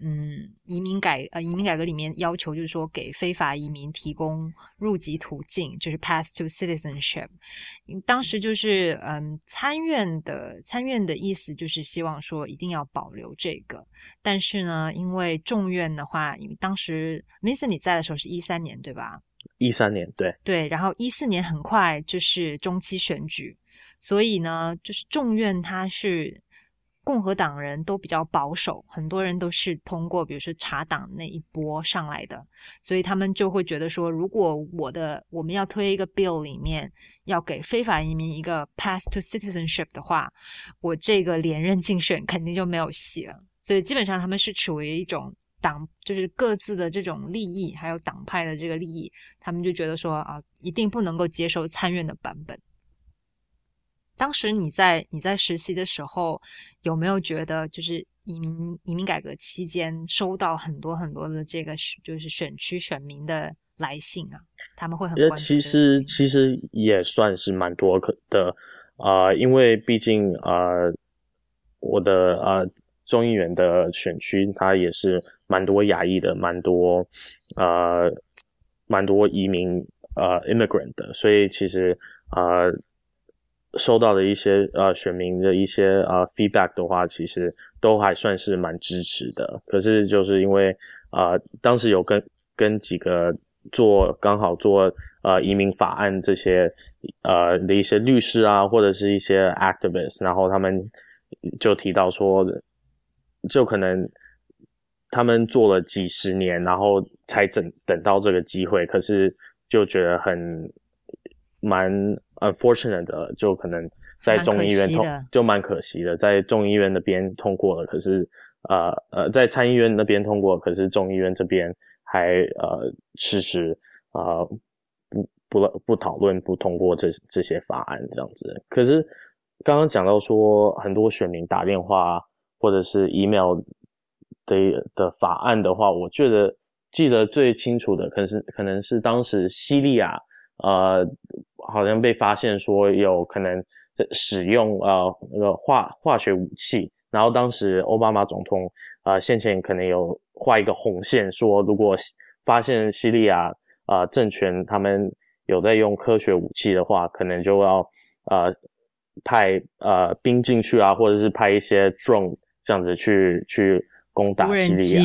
嗯，移民改呃，移民改革里面要求就是说，给非法移民提供入籍途径，就是 path to citizenship。当时就是嗯，参院的参院的意思就是希望说一定要保留这个，但是呢，因为众院的话，因为当时 Vincent 你在的时候是一三年对吧？一三年对对，然后一四年很快就是中期选举，所以呢，就是众院它是。共和党人都比较保守，很多人都是通过比如说查党那一波上来的，所以他们就会觉得说，如果我的我们要推一个 bill 里面要给非法移民一个 pass to citizenship 的话，我这个连任竞选肯定就没有戏了。所以基本上他们是处于一种党，就是各自的这种利益，还有党派的这个利益，他们就觉得说啊，一定不能够接受参院的版本。当时你在你在实习的时候，有没有觉得就是移民移民改革期间收到很多很多的这个就是选区选民的来信啊？他们会很关心。其实其实也算是蛮多可的啊，因为毕竟呃，我的呃众议员的选区它也是蛮多亚裔的，蛮多呃蛮多移民呃 immigrant 的，所以其实呃。收到的一些呃选民的一些呃 feedback 的话，其实都还算是蛮支持的。可是就是因为啊，当时有跟跟几个做刚好做呃移民法案这些呃的一些律师啊，或者是一些 activist，然后他们就提到说，就可能他们做了几十年，然后才等等到这个机会，可是就觉得很蛮。Unfortunate 的，就可能在众议院通就蛮可惜的，在众议院那边通过了，可是呃呃，在参议院那边通过，可是众议院这边还呃迟迟啊不不不讨论不通过这这些法案这样子。可是刚刚讲到说很多选民打电话或者是 email 的的法案的话，我觉得记得最清楚的，可能是可能是当时西利亚呃。好像被发现说有可能使用呃那个化化学武器，然后当时奥巴马总统呃先前可能有画一个红线，说如果发现叙利亚啊政权他们有在用科学武器的话，可能就要呃派呃兵进去啊，或者是派一些 drone 这样子去去攻打叙利亚。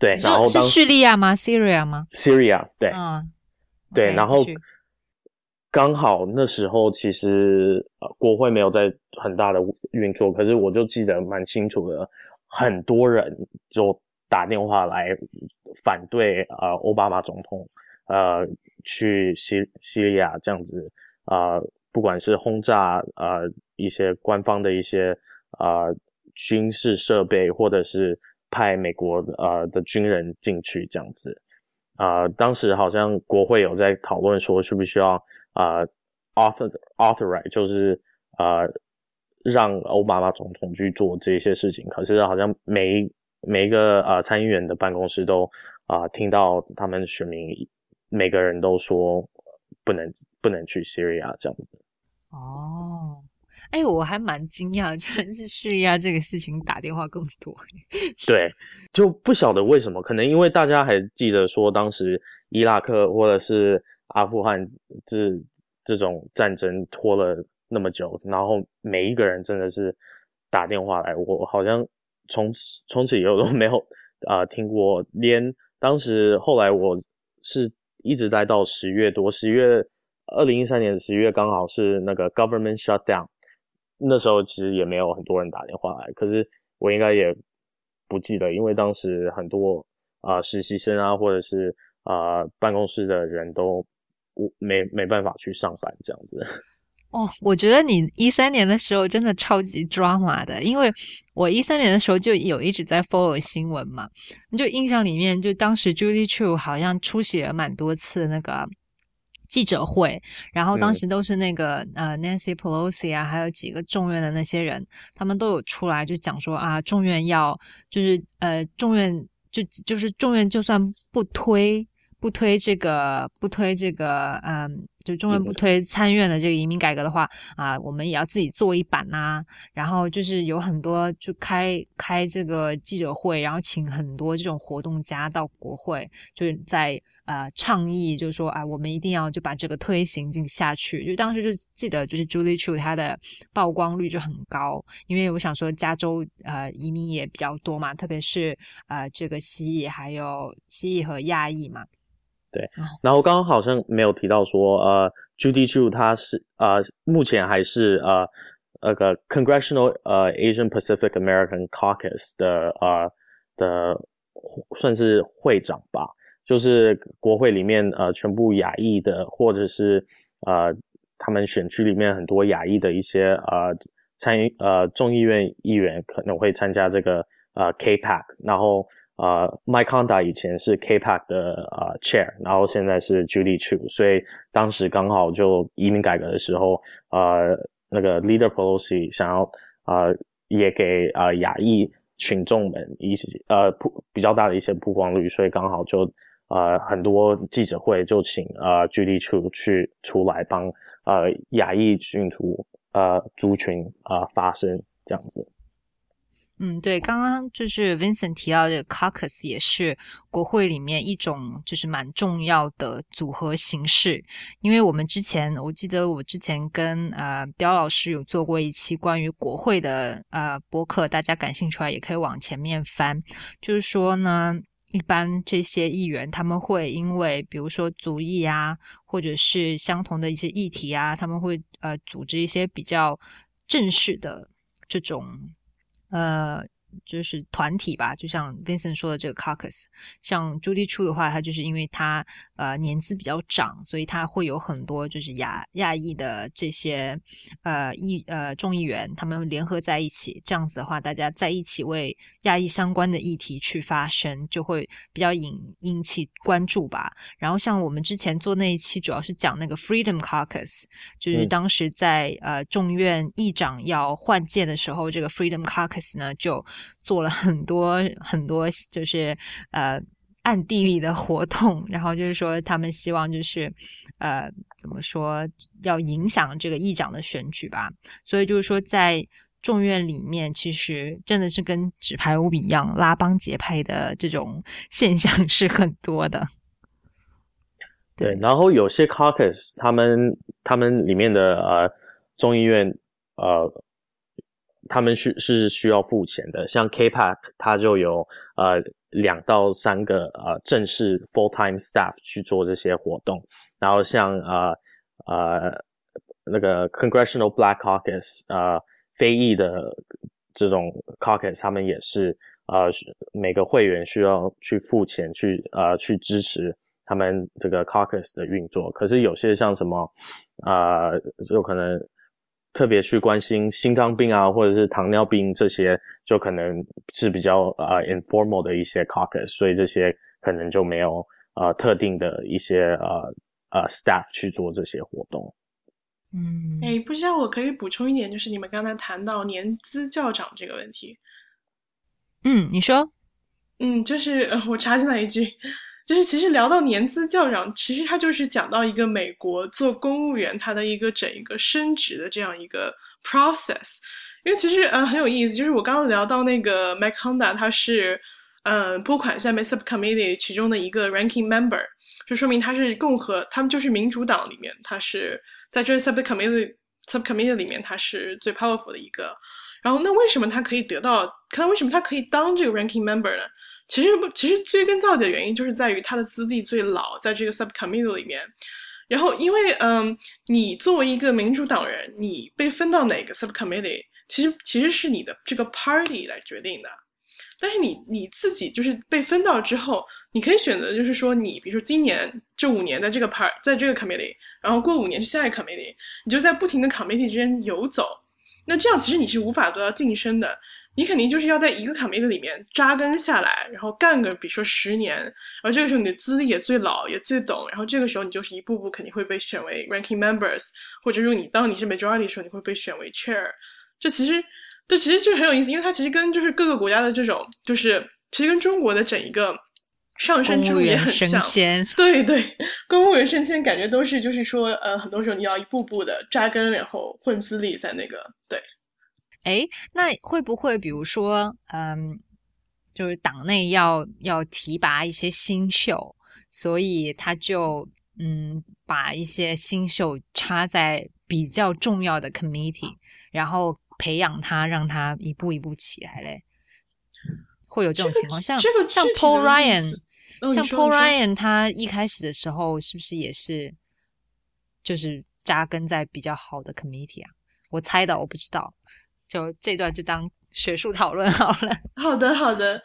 对，然后是叙利亚吗？Syria 吗？Syria，对，嗯，对，然后。刚好那时候其实呃国会没有在很大的运作，可是我就记得蛮清楚的，很多人就打电话来反对呃奥巴马总统呃去西西利亚这样子啊，不管是轰炸呃一些官方的一些啊军事设备，或者是派美国呃的军人进去这样子啊，当时好像国会有在讨论说需不需要。啊，author authorize 就是啊，让奥巴马总统去做这些事情。可是好像每每一个啊参议员的办公室都啊听到他们选民每个人都说不能不能去 Syria 这样子。哦，哎，我还蛮惊讶，居然是叙利亚这个事情打电话更多。对，就不晓得为什么，可能因为大家还记得说当时伊拉克或者是。阿富汗这这种战争拖了那么久，然后每一个人真的是打电话来，我好像从此从此以后都没有啊听过。连当时后来我是一直待到十月多，十月二零一三年十月刚好是那个 government shutdown，那时候其实也没有很多人打电话来，可是我应该也不记得，因为当时很多啊实习生啊或者是啊办公室的人都。没没办法去上班这样子 哦，我觉得你一三年的时候真的超级 drama 的，因为我一三年的时候就有一直在 follow 新闻嘛，就印象里面就当时 Judy True 好像出席了蛮多次那个记者会，然后当时都是那个呃 Nancy Pelosi 啊，还有几个众院的那些人，他们都有出来就讲说啊，众院要就是呃众院就就是众院就算不推。不推这个，不推这个，嗯，就中文不推参院的这个移民改革的话，啊，我们也要自己做一版呐。然后就是有很多就开开这个记者会，然后请很多这种活动家到国会，就是在呃倡议，就是说啊，我们一定要就把这个推行进下去。就当时就记得，就是 Julie Chu 他的曝光率就很高，因为我想说加州呃移民也比较多嘛，特别是呃这个西裔还有西裔和亚裔嘛。对，然后刚刚好像没有提到说，呃，Judy Chu 他是呃，目前还是呃那个 Congressional 呃 Asian Pacific American Caucus 的呃的算是会长吧，就是国会里面呃全部亚裔的，或者是呃他们选区里面很多亚裔的一些呃参呃众议院议员可能会参加这个呃 K-PAC，然后。呃，Mike Honda 以前是 K-PAC 的呃 Chair，然后现在是 Judy Chu，所以当时刚好就移民改革的时候，呃，那个 Leader Pelosi 想要呃也给呃亚裔群众们一些呃曝比较大的一些曝光率，所以刚好就呃很多记者会就请呃 Judy Chu 去出来帮呃亚裔群族呃族群啊发声这样子。嗯，对，刚刚就是 Vincent 提到的 Caucus 也是国会里面一种就是蛮重要的组合形式，因为我们之前我记得我之前跟呃刁老师有做过一期关于国会的呃播客，大家感兴趣的话也可以往前面翻。就是说呢，一般这些议员他们会因为比如说族裔啊，或者是相同的一些议题啊，他们会呃组织一些比较正式的这种。呃，就是团体吧，就像 Vincent 说的这个 Caucus，像 Judy Chu 的话，他就是因为他。呃，年资比较长，所以他会有很多就是亚亚裔的这些呃议呃众议员，他们联合在一起，这样子的话，大家在一起为亚裔相关的议题去发声，就会比较引引起关注吧。然后像我们之前做那一期，主要是讲那个 Freedom Caucus，就是当时在呃众院议长要换届的时候，这个 Freedom Caucus 呢就做了很多 很多，就是呃。暗地里的活动，然后就是说，他们希望就是，呃，怎么说，要影响这个议长的选举吧。所以就是说，在众院里面，其实真的是跟纸牌屋一样，拉帮结派的这种 现象是很多的。对，然后有些 caucus，他们他们里面的呃众议院呃，他们是是需要付钱的，像 K-PAC，它就有呃。两到三个呃正式 full time staff 去做这些活动，然后像呃呃那个 Congressional Black Caucus 呃非裔的这种 caucus，他们也是呃每个会员需要去付钱去呃去支持他们这个 caucus 的运作。可是有些像什么呃就可能。特别去关心心脏病啊，或者是糖尿病这些，就可能是比较呃 informal 的一些 caucus，所以这些可能就没有呃特定的一些呃呃 staff 去做这些活动。嗯，哎，不知道我可以补充一点，就是你们刚才谈到年资较长这个问题。嗯，你说。嗯，就是我插进来一句。就是其实聊到年资较长，其实他就是讲到一个美国做公务员他的一个整一个升职的这样一个 process。因为其实呃很有意思，就是我刚刚聊到那个 Mike Honda，他是嗯拨款下面 subcommittee 其中的一个 ranking member，就说明他是共和，他们就是民主党里面，他是在这 subcommittee subcommittee 里面他是最 powerful 的一个。然后那为什么他可以得到？看为什么他可以当这个 ranking member 呢？其实不，其实追根到底的原因就是在于他的资历最老，在这个 subcommittee 里面。然后，因为嗯，你作为一个民主党人，你被分到哪个 subcommittee，其实其实是你的这个 party 来决定的。但是你你自己就是被分到之后，你可以选择，就是说你比如说今年这五年的这个 part 在这个 committee，然后过五年去下一个 committee，你就在不停的 committee 之间游走。那这样其实你是无法得到晋升的。你肯定就是要在一个 committee 里面扎根下来，然后干个比如说十年，然后这个时候你的资历也最老也最懂，然后这个时候你就是一步步肯定会被选为 ranking members，或者说你当你是 majority 的时候，你会被选为 chair。这其实，这其实就很有意思，因为它其实跟就是各个国家的这种，就是其实跟中国的整一个上升之路也很像。对对，公务员升迁感觉都是就是说，呃，很多时候你要一步步的扎根，然后混资历在那个对。哎，那会不会比如说，嗯，就是党内要要提拔一些新秀，所以他就嗯把一些新秀插在比较重要的 committee，然后培养他，让他一步一步起来嘞？会有这种情况？像这个像 Paul Ryan，像 Paul Ryan，他一开始的时候是不是也是就是扎根在比较好的 committee 啊？我猜的，我不知道。就这段就当学术讨论好了。好的，好的。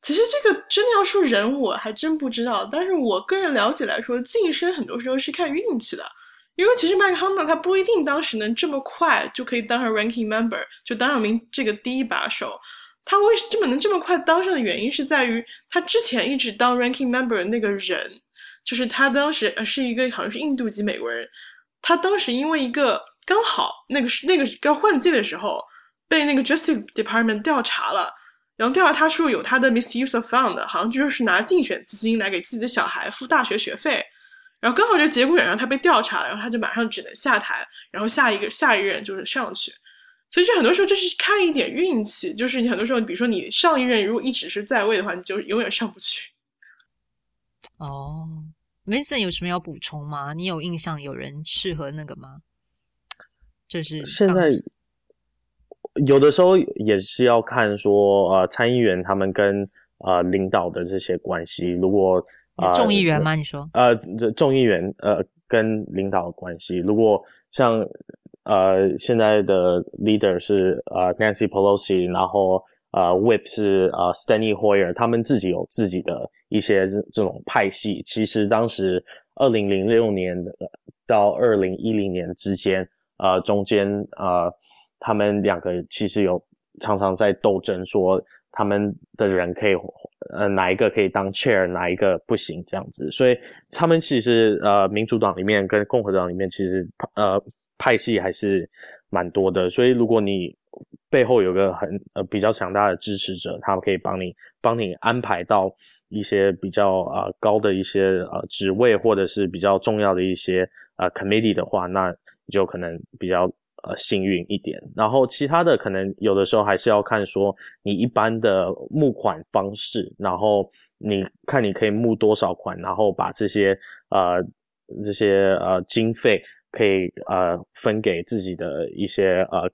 其实这个真的要说人，我还真不知道。但是我个人了解来说，晋升很多时候是看运气的。因为其实麦克亨纳他不一定当时能这么快就可以当上 ranking member，就当上名这个第一把手。他为什么能这么快当上的原因是在于他之前一直当 ranking member 的那个人，就是他当时呃是一个好像是印度籍美国人。他当时因为一个刚好那个是那个要换届的时候。被那个 Justice Department 调查了，然后调查他说有他的 misuse of fund，好像就是拿竞选资金来给自己的小孩付大学学费，然后刚好这节骨眼上他被调查了，然后他就马上只能下台，然后下一个下一任就是上去，所以这很多时候就是看一点运气，就是你很多时候，比如说你上一任如果一直是在位的话，你就永远上不去。哦，Vincent 有什么要补充吗？你有印象有人适合那个吗？就是现在。有的时候也是要看说，呃，参议员他们跟呃领导的这些关系。如果呃众议员吗？你说？呃，众议员呃跟领导的关系。如果像呃现在的 leader 是呃 Nancy Pelosi，然后呃 Whip 是呃 Steny Hoyer，他们自己有自己的一些这种派系。其实当时二零零六年到二零一零年之间，呃中间呃。他们两个其实有常常在斗争，说他们的人可以，呃，哪一个可以当 chair，哪一个不行这样子。所以他们其实呃，民主党里面跟共和党里面其实呃派系还是蛮多的。所以如果你背后有个很呃比较强大的支持者，他们可以帮你帮你安排到一些比较呃高的一些呃职位，或者是比较重要的一些呃 committee 的话，那你就可能比较。呃，幸运一点，然后其他的可能有的时候还是要看说你一般的募款方式，然后你看你可以募多少款，然后把这些呃这些呃经费可以呃分给自己的一些呃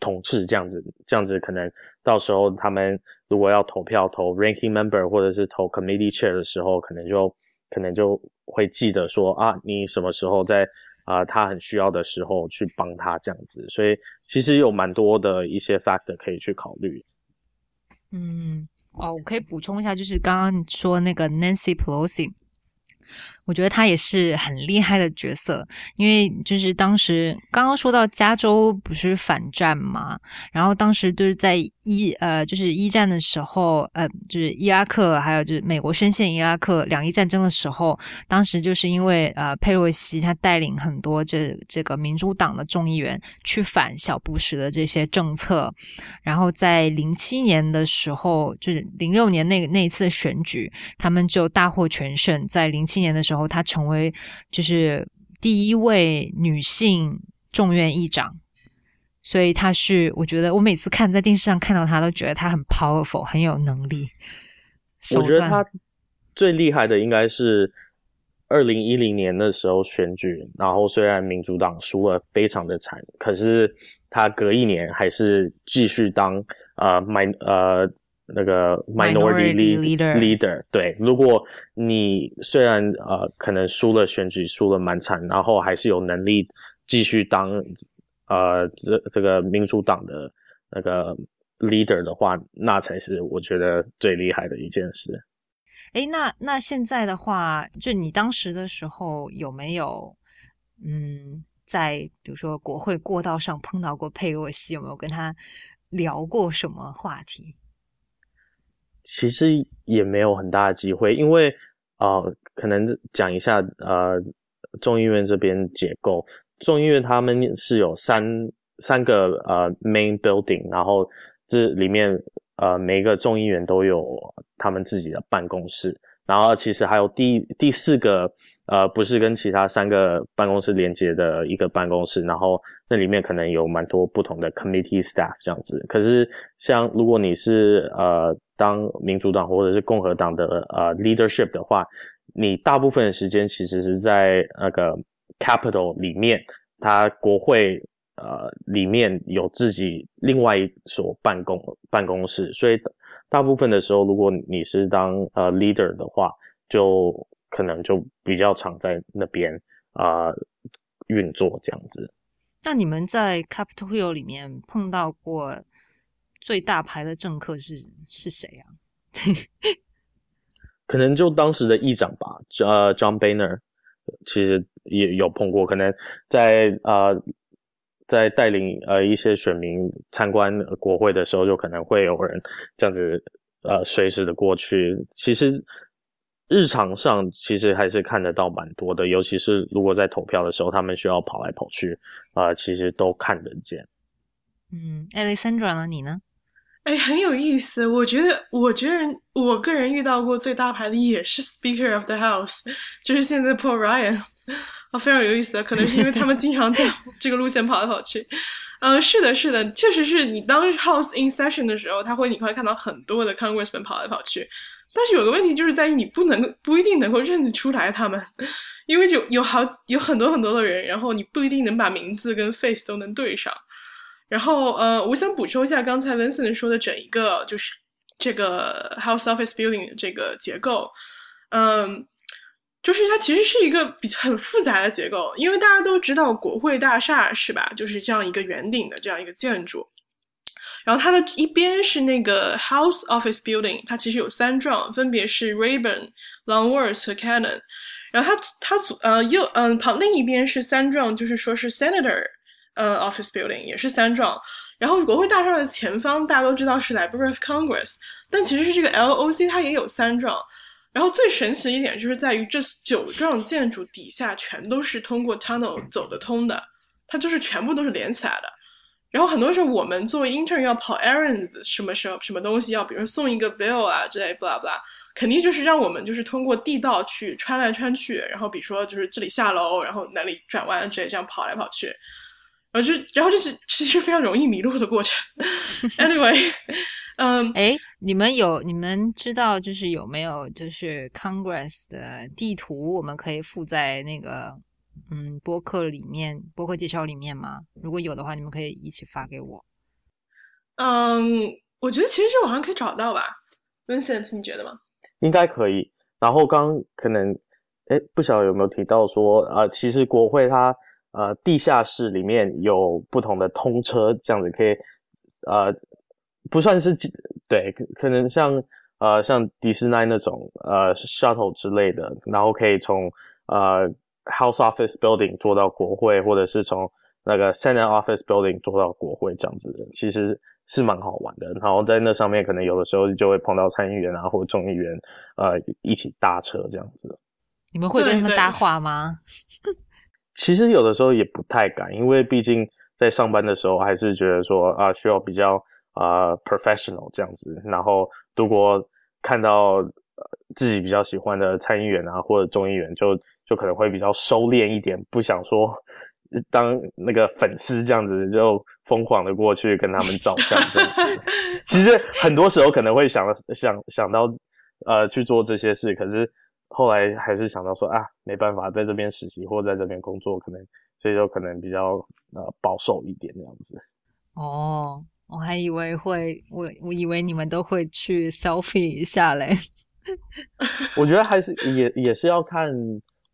同事，这样子这样子可能到时候他们如果要投票投 ranking member 或者是投 committee chair 的时候，可能就可能就会记得说啊，你什么时候在。啊，他很需要的时候去帮他这样子，所以其实有蛮多的一些 factor 可以去考虑。嗯，哦，我可以补充一下，就是刚刚说那个 Nancy Pelosi。我觉得他也是很厉害的角色，因为就是当时刚刚说到加州不是反战嘛，然后当时就是在一呃就是一战的时候，呃就是伊拉克还有就是美国深陷伊拉克两伊战争的时候，当时就是因为呃佩洛西他带领很多这这个民主党的众议员去反小布什的这些政策，然后在零七年的时候，就是零六年那那一次选举，他们就大获全胜，在零七年的时候。然后她成为就是第一位女性众院议长，所以她是我觉得我每次看在电视上看到她都觉得她很 powerful，很有能力。我觉得她最厉害的应该是二零一零年的时候选举，然后虽然民主党输了非常的惨，可是她隔一年还是继续当呃买呃。那个 minority leader，leader 对，如果你虽然呃可能输了选举，输了蛮惨，然后还是有能力继续当呃这这个民主党的那个 leader 的话，那才是我觉得最厉害的一件事。哎，那那现在的话，就你当时的时候有没有嗯，在比如说国会过道上碰到过佩洛西，有没有跟他？聊过什么话题？其实也没有很大的机会，因为呃，可能讲一下呃，众议院这边结构，众议院他们是有三三个呃 main building，然后这里面呃每一个众议员都有他们自己的办公室，然后其实还有第第四个。呃，不是跟其他三个办公室连接的一个办公室，然后那里面可能有蛮多不同的 committee staff 这样子。可是，像如果你是呃当民主党或者是共和党的呃 leadership 的话，你大部分的时间其实是在那个 capital 里面，它国会呃里面有自己另外一所办公办公室，所以大部分的时候，如果你是当呃 leader 的话，就可能就比较常在那边啊运作这样子。那你们在 Capitol Hill 里面碰到过最大牌的政客是是谁啊？可能就当时的议长吧，呃，John Boehner，其实也有碰过。可能在呃在带领呃一些选民参观国会的时候，就可能会有人这样子呃随时的过去。其实。日常上其实还是看得到蛮多的，尤其是如果在投票的时候，他们需要跑来跑去，啊，其实都看得见。嗯，Alexandra 呢？你呢？哎，很有意思。我觉得，我觉得我个人遇到过最大牌的也是 Speaker of the House，就是现在 Paul Ryan，啊，非常有意思。可能是因为他们经常在 这个路线跑来跑去。嗯，是的，是的，确实是你当 House in session 的时候，他会你会看到很多的 Congressman 跑来跑去。但是有个问题就是在于你不能不一定能够认得出来他们，因为有有好有很多很多的人，然后你不一定能把名字跟 face 都能对上。然后呃，我想补充一下刚才 Vincent 说的整一个就是这个 House Office Building 这个结构，嗯，就是它其实是一个比很复杂的结构，因为大家都知道国会大厦是吧？就是这样一个圆顶的这样一个建筑。然后它的一边是那个 House Office Building，它其实有三幢，分别是 Rayburn、Longworth 和 Cannon。然后它它左呃右嗯旁另一边是三幢，就是说是 Senator 呃 Office Building 也是三幢。然后国会大厦的前方大家都知道是 Library of Congress，但其实是这个 LOC 它也有三幢。然后最神奇的一点就是在于这九幢建筑底下全都是通过 tunnel 走得通的，它就是全部都是连起来的。然后很多时候，我们作为 intern 要跑 errands，什么什么什么东西要，比如送一个 bill 啊之类，blah blah，肯定就是让我们就是通过地道去穿来穿去，然后比如说就是这里下楼，然后哪里转弯之类，这样跑来跑去，然后就然后就是其实非常容易迷路的过程。Anyway，嗯，哎，你们有你们知道就是有没有就是 Congress 的地图，我们可以附在那个。嗯，播客里面播客介绍里面吗？如果有的话，你们可以一起发给我。嗯，我觉得其实这网上可以找到吧，Vincent，你觉得吗？应该可以。然后刚可能，哎，不晓得有没有提到说，呃，其实国会它呃地下室里面有不同的通车，这样子可以，呃，不算是对，可能像呃像迪士尼那种呃 shuttle 之类的，然后可以从呃。House Office Building 做到国会，或者是从那个 Senate Office Building 做到国会这样子的，其实是蛮好玩的。然后在那上面，可能有的时候就会碰到参议员啊，或者众议员，呃，一起搭车这样子。你们会跟他们搭话吗？其实有的时候也不太敢，因为毕竟在上班的时候，还是觉得说啊，需要比较啊 professional 这样子。然后如果看到自己比较喜欢的参议员啊，或者众议员，就就可能会比较收敛一点，不想说当那个粉丝这样子就疯狂的过去跟他们照相。其实很多时候可能会想想想到呃去做这些事，可是后来还是想到说啊，没办法，在这边实习或在这边工作，可能所以就可能比较呃保守一点这样子。哦，我还以为会，我我以为你们都会去 selfie 一下嘞。我觉得还是也也是要看。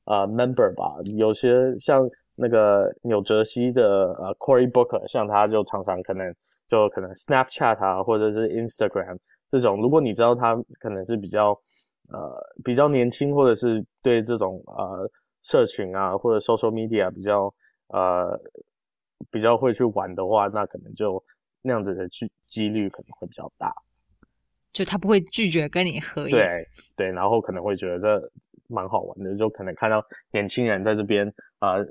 呃，member 吧，有些像那个纽泽西的呃 Cory Booker，像他就常常可能就可能 Snapchat 啊，或者是 Instagram 这种，如果你知道他可能是比较呃比较年轻，或者是对这种呃社群啊或者 social media 比较呃比较会去玩的话，那可能就那样子的去几率可能会比较大。就他不会拒绝跟你合影。对对，然后可能会觉得这蛮好玩的，就可能看到年轻人在这边呃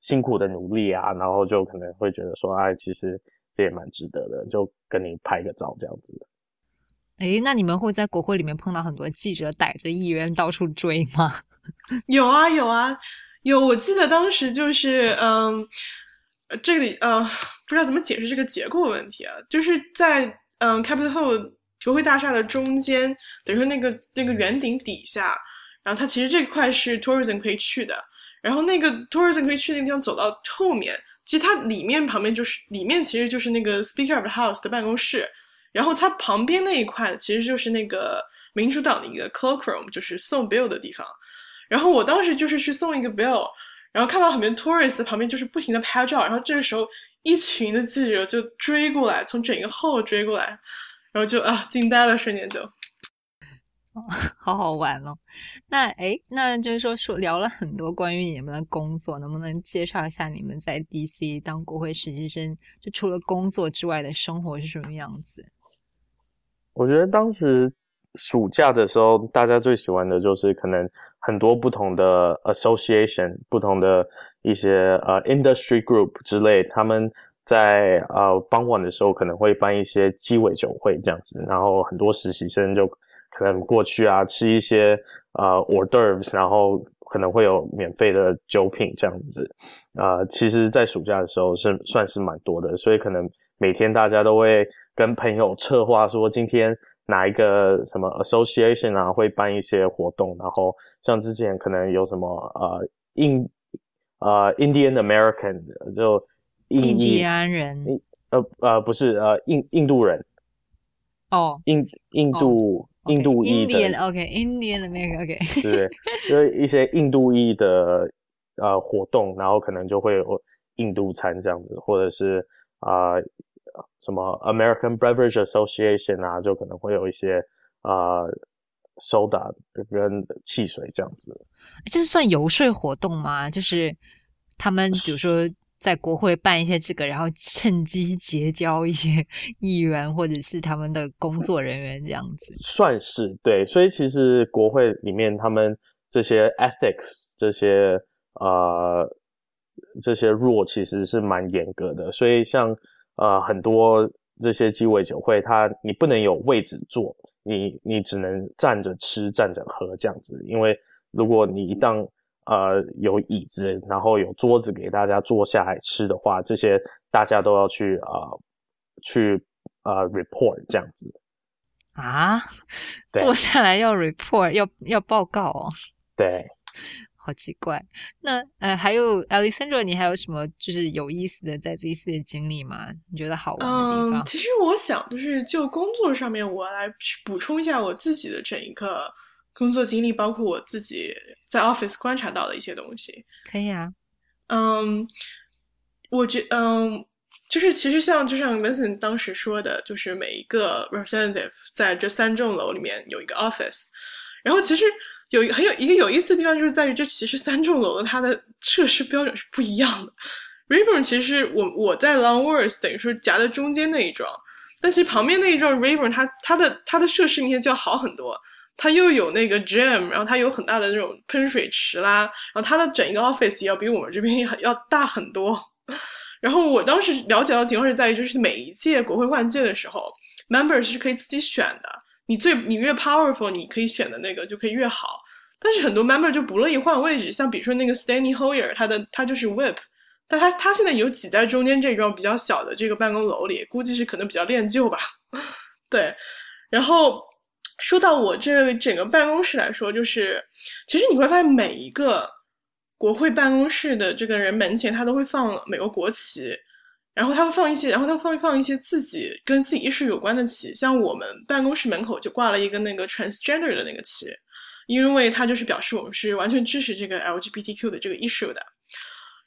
辛苦的努力啊，然后就可能会觉得说，哎，其实这也蛮值得的，就跟你拍个照这样子。哎，那你们会在国会里面碰到很多记者逮着议员到处追吗？有啊有啊有，我记得当时就是嗯，这里呃不知道怎么解释这个结构问题啊，就是在嗯 Capitol。国会大厦的中间，等于说那个那个圆顶底下，然后它其实这块是 tourism 可以去的，然后那个 tourism 可以去那个地方走到后面，其实它里面旁边就是里面其实就是那个 Speaker of the House 的办公室，然后它旁边那一块其实就是那个民主党的一个 cloakroom，就是送 bill 的地方，然后我当时就是去送一个 bill，然后看到很多 tourist 旁边就是不停的拍照，然后这个时候一群的记者就追过来，从整个后追过来。然后就啊，惊呆了，瞬间就，好好玩哦。那哎，那就是说说聊了很多关于你们的工作，能不能介绍一下你们在 DC 当国会实习生，就除了工作之外的生活是什么样子？我觉得当时暑假的时候，大家最喜欢的就是可能很多不同的 association，不同的一些呃 industry group 之类，他们。在呃傍晚的时候，可能会办一些鸡尾酒会这样子，然后很多实习生就可能过去啊，吃一些呃 hors d'oeuvres，然后可能会有免费的酒品这样子。呃，其实，在暑假的时候是算是蛮多的，所以可能每天大家都会跟朋友策划说，今天哪一个什么 association 啊会办一些活动，然后像之前可能有什么呃印呃 Indian American 就。印第安人，呃呃，不是呃印印度人，哦，印印度印度裔的，OK，Indian American，OK，对，就是一些印度裔的呃活动，然后可能就会有印度餐这样子，或者是啊什么 American Beverage Association 啊，就可能会有一些啊 soda 跟汽水这样子。这是算游说活动吗？就是他们比如说。在国会办一些这个，然后趁机结交一些 议员或者是他们的工作人员，这样子算是对。所以其实国会里面他们这些 ethics 这些呃这些 rule 其实是蛮严格的。所以像呃很多这些鸡尾酒会，它你不能有位置坐，你你只能站着吃、站着喝这样子。因为如果你一旦呃，有椅子，然后有桌子给大家坐下来吃的话，这些大家都要去呃去呃 report 这样子啊，坐下来要 report 要要报告哦。对，好奇怪。那呃，还有 Alexandra，你还有什么就是有意思的在这一次的经历吗？你觉得好玩的地方？其实我想就是就工作上面，我来补充一下我自己的整一个工作经历，包括我自己。在 office 观察到的一些东西，可以啊。嗯，我觉嗯，就是其实像就像 Vincent 当时说的，就是每一个 representative 在这三栋楼里面有一个 office。然后其实有很有一个有意思的地方，就是在于这其实三栋楼的它的设施标准是不一样的。Rayburn 其实我我在 Longworth 等于说夹在中间那一幢，但其实旁边那一幢 Rayburn 它它的它的设施明显就要好很多。它又有那个 gym，然后它有很大的那种喷水池啦，然后它的整一个 office 要比我们这边要大很多。然后我当时了解到的情况是在于，就是每一届国会换届的时候，member 是可以自己选的。你最你越 powerful，你可以选的那个就可以越好。但是很多 member 就不乐意换位置，像比如说那个 Stanley Hoyer，他的他就是 whip，但他他现在有挤在中间这幢比较小的这个办公楼里，估计是可能比较恋旧吧。对，然后。说到我这整个办公室来说，就是其实你会发现每一个国会办公室的这个人门前，他都会放美国国旗，然后他会放一些，然后他会放放一些自己跟自己艺术有关的旗，像我们办公室门口就挂了一个那个 transgender 的那个旗，因为他就是表示我们是完全支持这个 LGBTQ 的这个艺术的。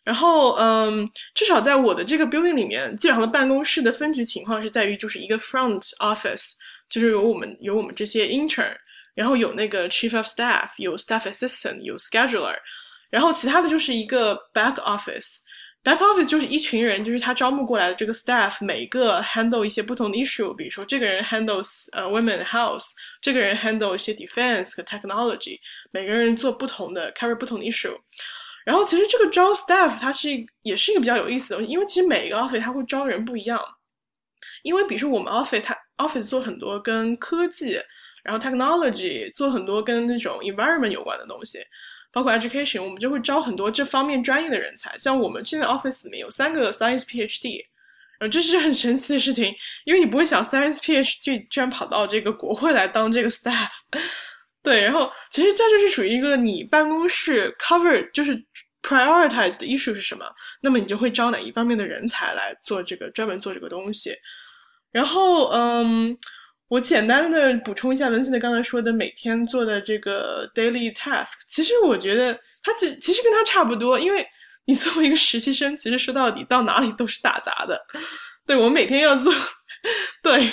然后，嗯，至少在我的这个 building 里面，基本上的办公室的分局情况是在于就是一个 front office。就是有我们有我们这些 intern，然后有那个 chief of staff，有 staff assistant，有 scheduler，然后其他的就是一个 back office。Back office 就是一群人，就是他招募过来的这个 staff，每个 handle 一些不同的 issue，比如说这个人 handles 呃 women health，这个人 handle 一些 defense 和 technology，每个人做不同的 cover 不同的 issue。然后其实这个招 staff 它是也是一个比较有意思的东西，因为其实每一个 office 它会招人不一样。因为比如说我们 office 它 office 做很多跟科技，然后 technology 做很多跟那种 environment 有关的东西。包括 education，我们就会招很多这方面专业的人才。像我们现在 office 里面有三个 science PhD，然后这是很神奇的事情，因为你不会想 science PhD 居然跑到这个国会来当这个 staff。对，然后其实这就是属于一个你办公室 cover 就是 prioritize 的 issue 是什么，那么你就会招哪一方面的人才来做这个专门做这个东西。然后，嗯。我简单的补充一下文森特刚才说的每天做的这个 daily task，其实我觉得他其其实跟他差不多，因为你作为一个实习生，其实说到底到哪里都是打杂的。对我每天要做，对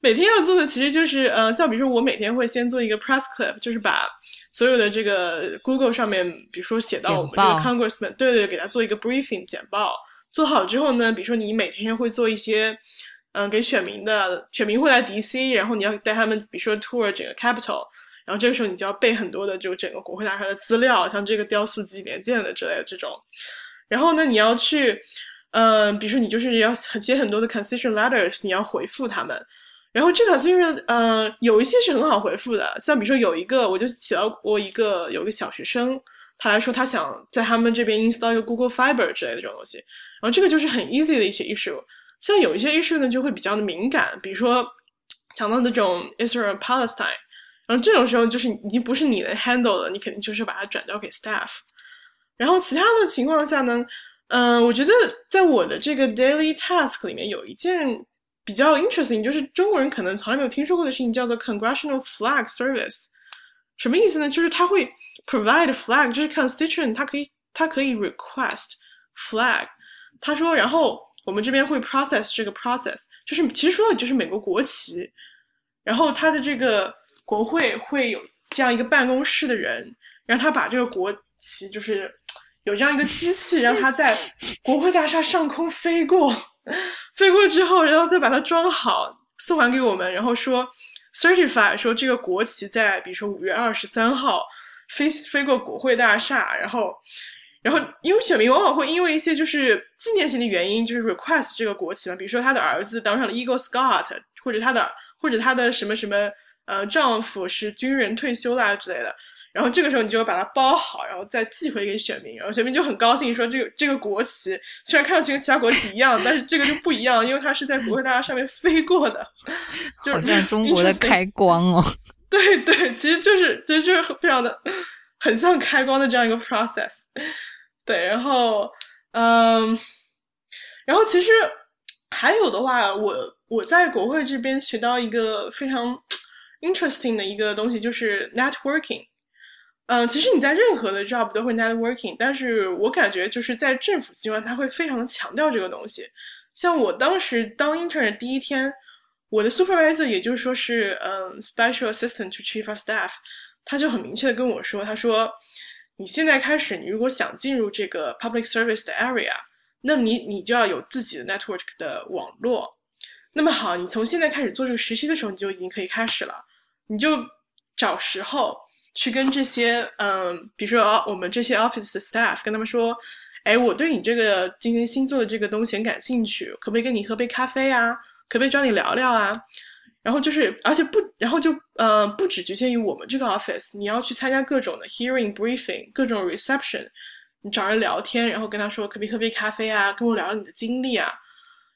每天要做的其实就是呃，像比如说我每天会先做一个 press clip，就是把所有的这个 Google 上面，比如说写到我们这个 Congressman，对对，给他做一个 briefing 简报。做好之后呢，比如说你每天会做一些。嗯，给选民的选民会来 DC，然后你要带他们，比如说 tour 整个 capital，然后这个时候你就要背很多的就整个国会大厦的资料，像这个雕塑几年建的之类的这种。然后呢，你要去，嗯，比如说你就是要写很多的 constitution letters，你要回复他们。然后这个 constitution，嗯，有一些是很好回复的，像比如说有一个，我就写到过一个有个小学生，他来说他想在他们这边 install 一个 Google Fiber 之类的这种东西，然后这个就是很 easy 的一些 issue。像有一些 issue 呢，就会比较的敏感，比如说讲到那种 Israel Palestine，然后这种时候就是已经不是你能 handle 了，你肯定就是把它转交给 staff。然后其他的情况下呢，嗯，我觉得在我的这个 daily task 里面有一件比较 interesting，就是中国人可能从来没有听说过的事情，叫做 Congressional Flag Service。什么意思呢？就是他会 provide flag，就是 constituent，他可以他可以 request flag。他说，然后。我们这边会 process 这个 process，就是其实说的就是美国国旗，然后他的这个国会会有这样一个办公室的人，让他把这个国旗就是有这样一个机器，让他在国会大厦上空飞过，飞过之后，然后再把它装好送还给我们，然后说 certify 说这个国旗在比如说五月二十三号飞飞过国会大厦，然后。然后，因为选民往往会因为一些就是纪念性的原因，就是 request 这个国旗嘛，比如说他的儿子当上了 Eagle Scout，或者他的或者他的什么什么呃丈夫是军人退休啦之类的。然后这个时候你就把它包好，然后再寄回给选民，然后选民就很高兴，说这个这个国旗虽然看上去跟其他国旗一样，但是这个就不一样，因为它是在国会大厦上面飞过的，就好像中国的开光哦。对对，其实就是其实就是非常的很像开光的这样一个 process。对，然后，嗯，然后其实还有的话，我我在国会这边学到一个非常 interesting 的一个东西，就是 networking。嗯，其实你在任何的 job 都会 networking，但是我感觉就是在政府机关，他会非常的强调这个东西。像我当时当 intern 第一天，我的 supervisor 也就是说是嗯 special assistant to chief of staff，他就很明确的跟我说，他说。你现在开始，你如果想进入这个 public service 的 area，那你你就要有自己的 network 的网络。那么好，你从现在开始做这个实习的时候，你就已经可以开始了。你就找时候去跟这些嗯，比如说我们这些 office 的 staff，跟他们说，哎，我对你这个今天新做的这个东西很感兴趣，可不可以跟你喝杯咖啡啊？可不可以找你聊聊啊？然后就是，而且不，然后就，呃，不只局限于我们这个 office，你要去参加各种的 hearing briefing，各种 reception，你找人聊天，然后跟他说，可不可以喝杯咖啡啊？跟我聊聊你的经历啊。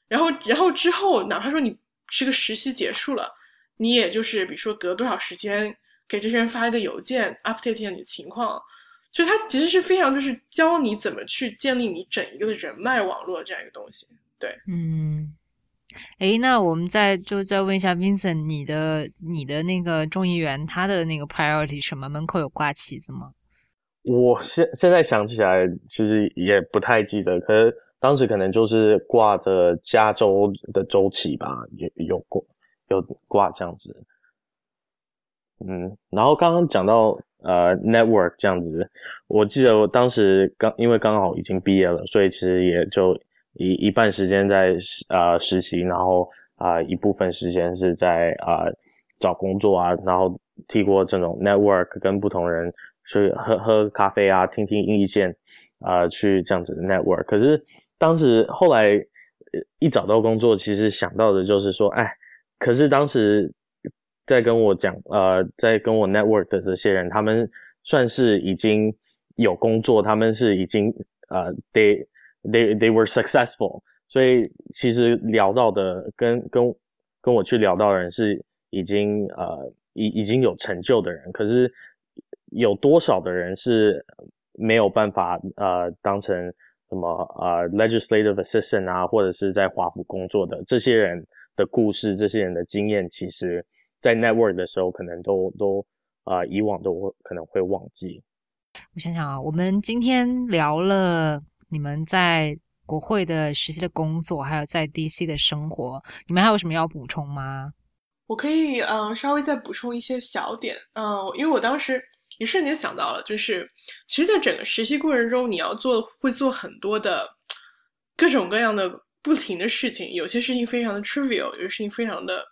然后，然后之后，哪怕说你这个实习结束了，你也就是，比如说隔多少时间给这些人发一个邮件，update 一下你的情况。就他其实是非常就是教你怎么去建立你整一个的人脉网络这样一个东西。对，嗯。哎，那我们再就再问一下 Vincent，你的你的那个众议员他的那个 priority 什么？门口有挂旗子吗？我现现在想起来，其实也不太记得，可是当时可能就是挂着加州的州旗吧，有有挂有挂这样子。嗯，然后刚刚讲到呃 network 这样子。我记得我当时刚因为刚好已经毕业了，所以其实也就一一半时间在呃实习，然后啊一部分时间是在啊找工作啊，然后替过这种 network 跟不同人去喝喝咖啡啊，听听意见啊，去这样子的 network。可是当时后来一找到工作，其实想到的就是说，哎，可是当时。在跟我讲，呃，在跟我 network 的这些人，他们算是已经有工作，他们是已经呃得 they they were successful，所以其实聊到的跟跟跟我去聊到的人是已经呃已已经有成就的人，可是有多少的人是没有办法呃当成什么呃 legislative assistant 啊，或者是在华府工作的这些人的故事，这些人的经验，其实。在 network 的时候，可能都都啊，以往都会可能会忘记。我想想啊，我们今天聊了你们在国会的实习的工作，还有在 DC 的生活，你们还有什么要补充吗？我可以嗯，稍微再补充一些小点嗯，因为我当时一瞬间想到了，就是其实，在整个实习过程中，你要做会做很多的各种各样的不停的事情，有些事情非常的 trivial，有些事情非常的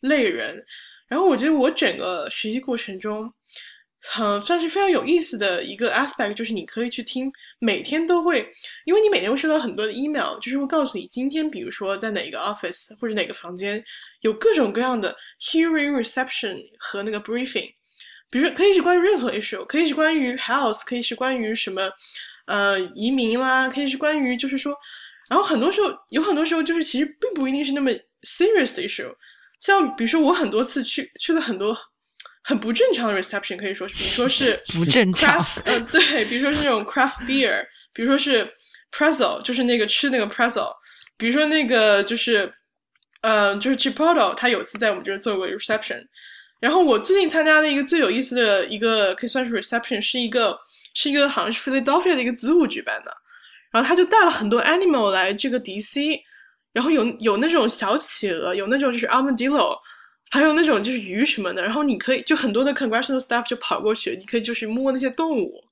累人。然后我觉得我整个实习过程中，很算是非常有意思的一个 aspect，就是你可以去听，每天都会，因为你每天会收到很多的 email，就是会告诉你今天，比如说在哪个 office 或者哪个房间有各种各样的 hearing reception 和那个 briefing，比如说可以是关于任何 issue，可以是关于 house，可以是关于什么呃移民啦，可以是关于就是说，然后很多时候有很多时候就是其实并不一定是那么 serious 的 issue。像比如说，我很多次去去了很多很不正常的 reception，可以说是，比如说是 不正常，呃，对，比如说是那种 craft beer，比如说是 pretzel，就是那个吃那个 pretzel，比如说那个就是，呃，就是 chipotle，他有次在我们这儿做过 reception，然后我最近参加的一个最有意思的一个可以算是 reception，是一个是一个好像是 Philadelphia 的一个子午举办的，然后他就带了很多 animal 来这个 DC。然后有有那种小企鹅，有那种就是 armadillo，还有那种就是鱼什么的。然后你可以就很多的 congressional staff 就跑过去，你可以就是摸那些动物，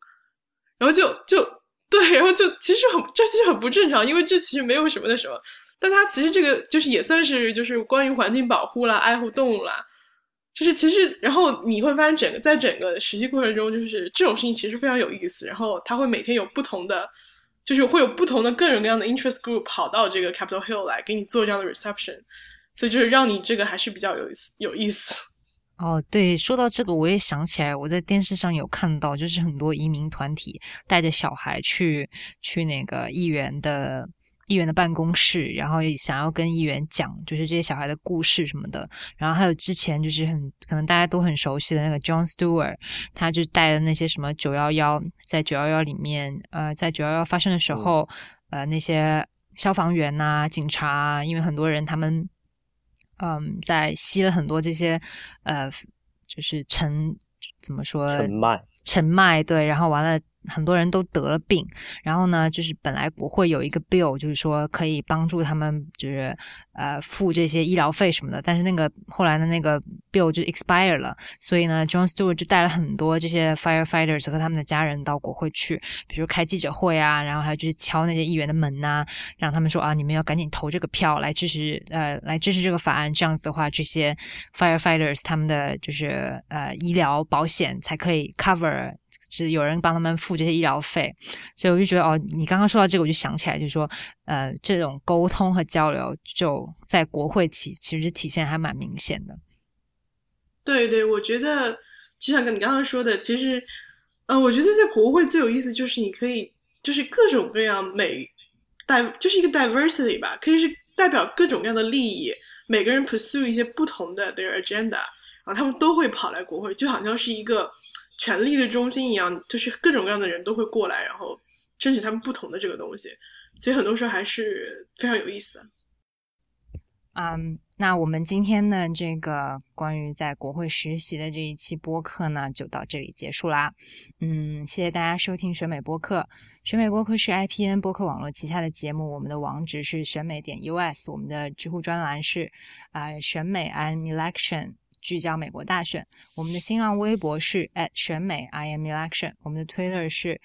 然后就就对，然后就其实很这其实很不正常，因为这其实没有什么的什么，但它其实这个就是也算是就是关于环境保护啦、爱护动物啦，就是其实然后你会发现整个在整个实际过程中，就是这种事情其实非常有意思。然后它会每天有不同的。就是会有不同的各种各样的 interest group 跑到这个 Capitol Hill 来给你做这样的 reception，所以就是让你这个还是比较有意思有意思。哦，对，说到这个，我也想起来，我在电视上有看到，就是很多移民团体带着小孩去去那个议员的。议员的办公室，然后想要跟议员讲，就是这些小孩的故事什么的。然后还有之前就是很可能大家都很熟悉的那个 John Stewart，他就带了那些什么九幺幺，在九幺幺里面，呃，在九幺幺发生的时候，呃，那些消防员呐、警察，因为很多人他们，嗯，在吸了很多这些，呃，就是尘，怎么说？尘脉。尘脉，对，然后完了。很多人都得了病，然后呢，就是本来国会有一个 bill，就是说可以帮助他们，就是呃付这些医疗费什么的。但是那个后来的那个 bill 就 expire 了，所以呢，John Stewart 就带了很多这些 firefighters 和他们的家人到国会去，比如开记者会啊，然后还有就是敲那些议员的门呐，让他们说啊，你们要赶紧投这个票来支持，呃，来支持这个法案。这样子的话，这些 firefighters 他们的就是呃医疗保险才可以 cover。是有人帮他们付这些医疗费，所以我就觉得哦，你刚刚说到这个，我就想起来，就是说，呃，这种沟通和交流就在国会体其实体现还蛮明显的。对对，我觉得就像跟你刚刚说的，其实，呃，我觉得在国会最有意思就是你可以就是各种各样每代就是一个 diversity 吧，可以是代表各种各样的利益，每个人 pursue 一些不同的 their agenda，然后他们都会跑来国会，就好像是一个。权力的中心一样，就是各种各样的人都会过来，然后争取他们不同的这个东西，所以很多时候还是非常有意思的。嗯，那我们今天的这个关于在国会实习的这一期播客呢，就到这里结束啦。嗯，谢谢大家收听选美播客。选美播客是 IPN 播客网络旗下的节目，我们的网址是选美点 US，我们的知乎专栏是啊选美 An election。聚焦美国大选。我们的新浪微博是 at 选美 I am election，我们的 Twitter 是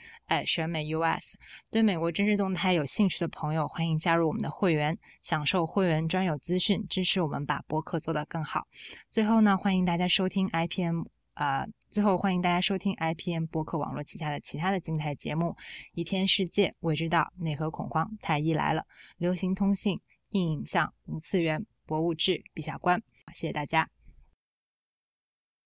选美 US。对美国政治动态有兴趣的朋友，欢迎加入我们的会员，享受会员专有资讯，支持我们把播客做得更好。最后呢，欢迎大家收听 IPM，呃，最后欢迎大家收听 IPM 播客网络旗下的其他的精彩节目：一片世界、未知道、内核恐慌、太医来了、流行通信、硬影像、无次元、博物志、陛下观。谢谢大家。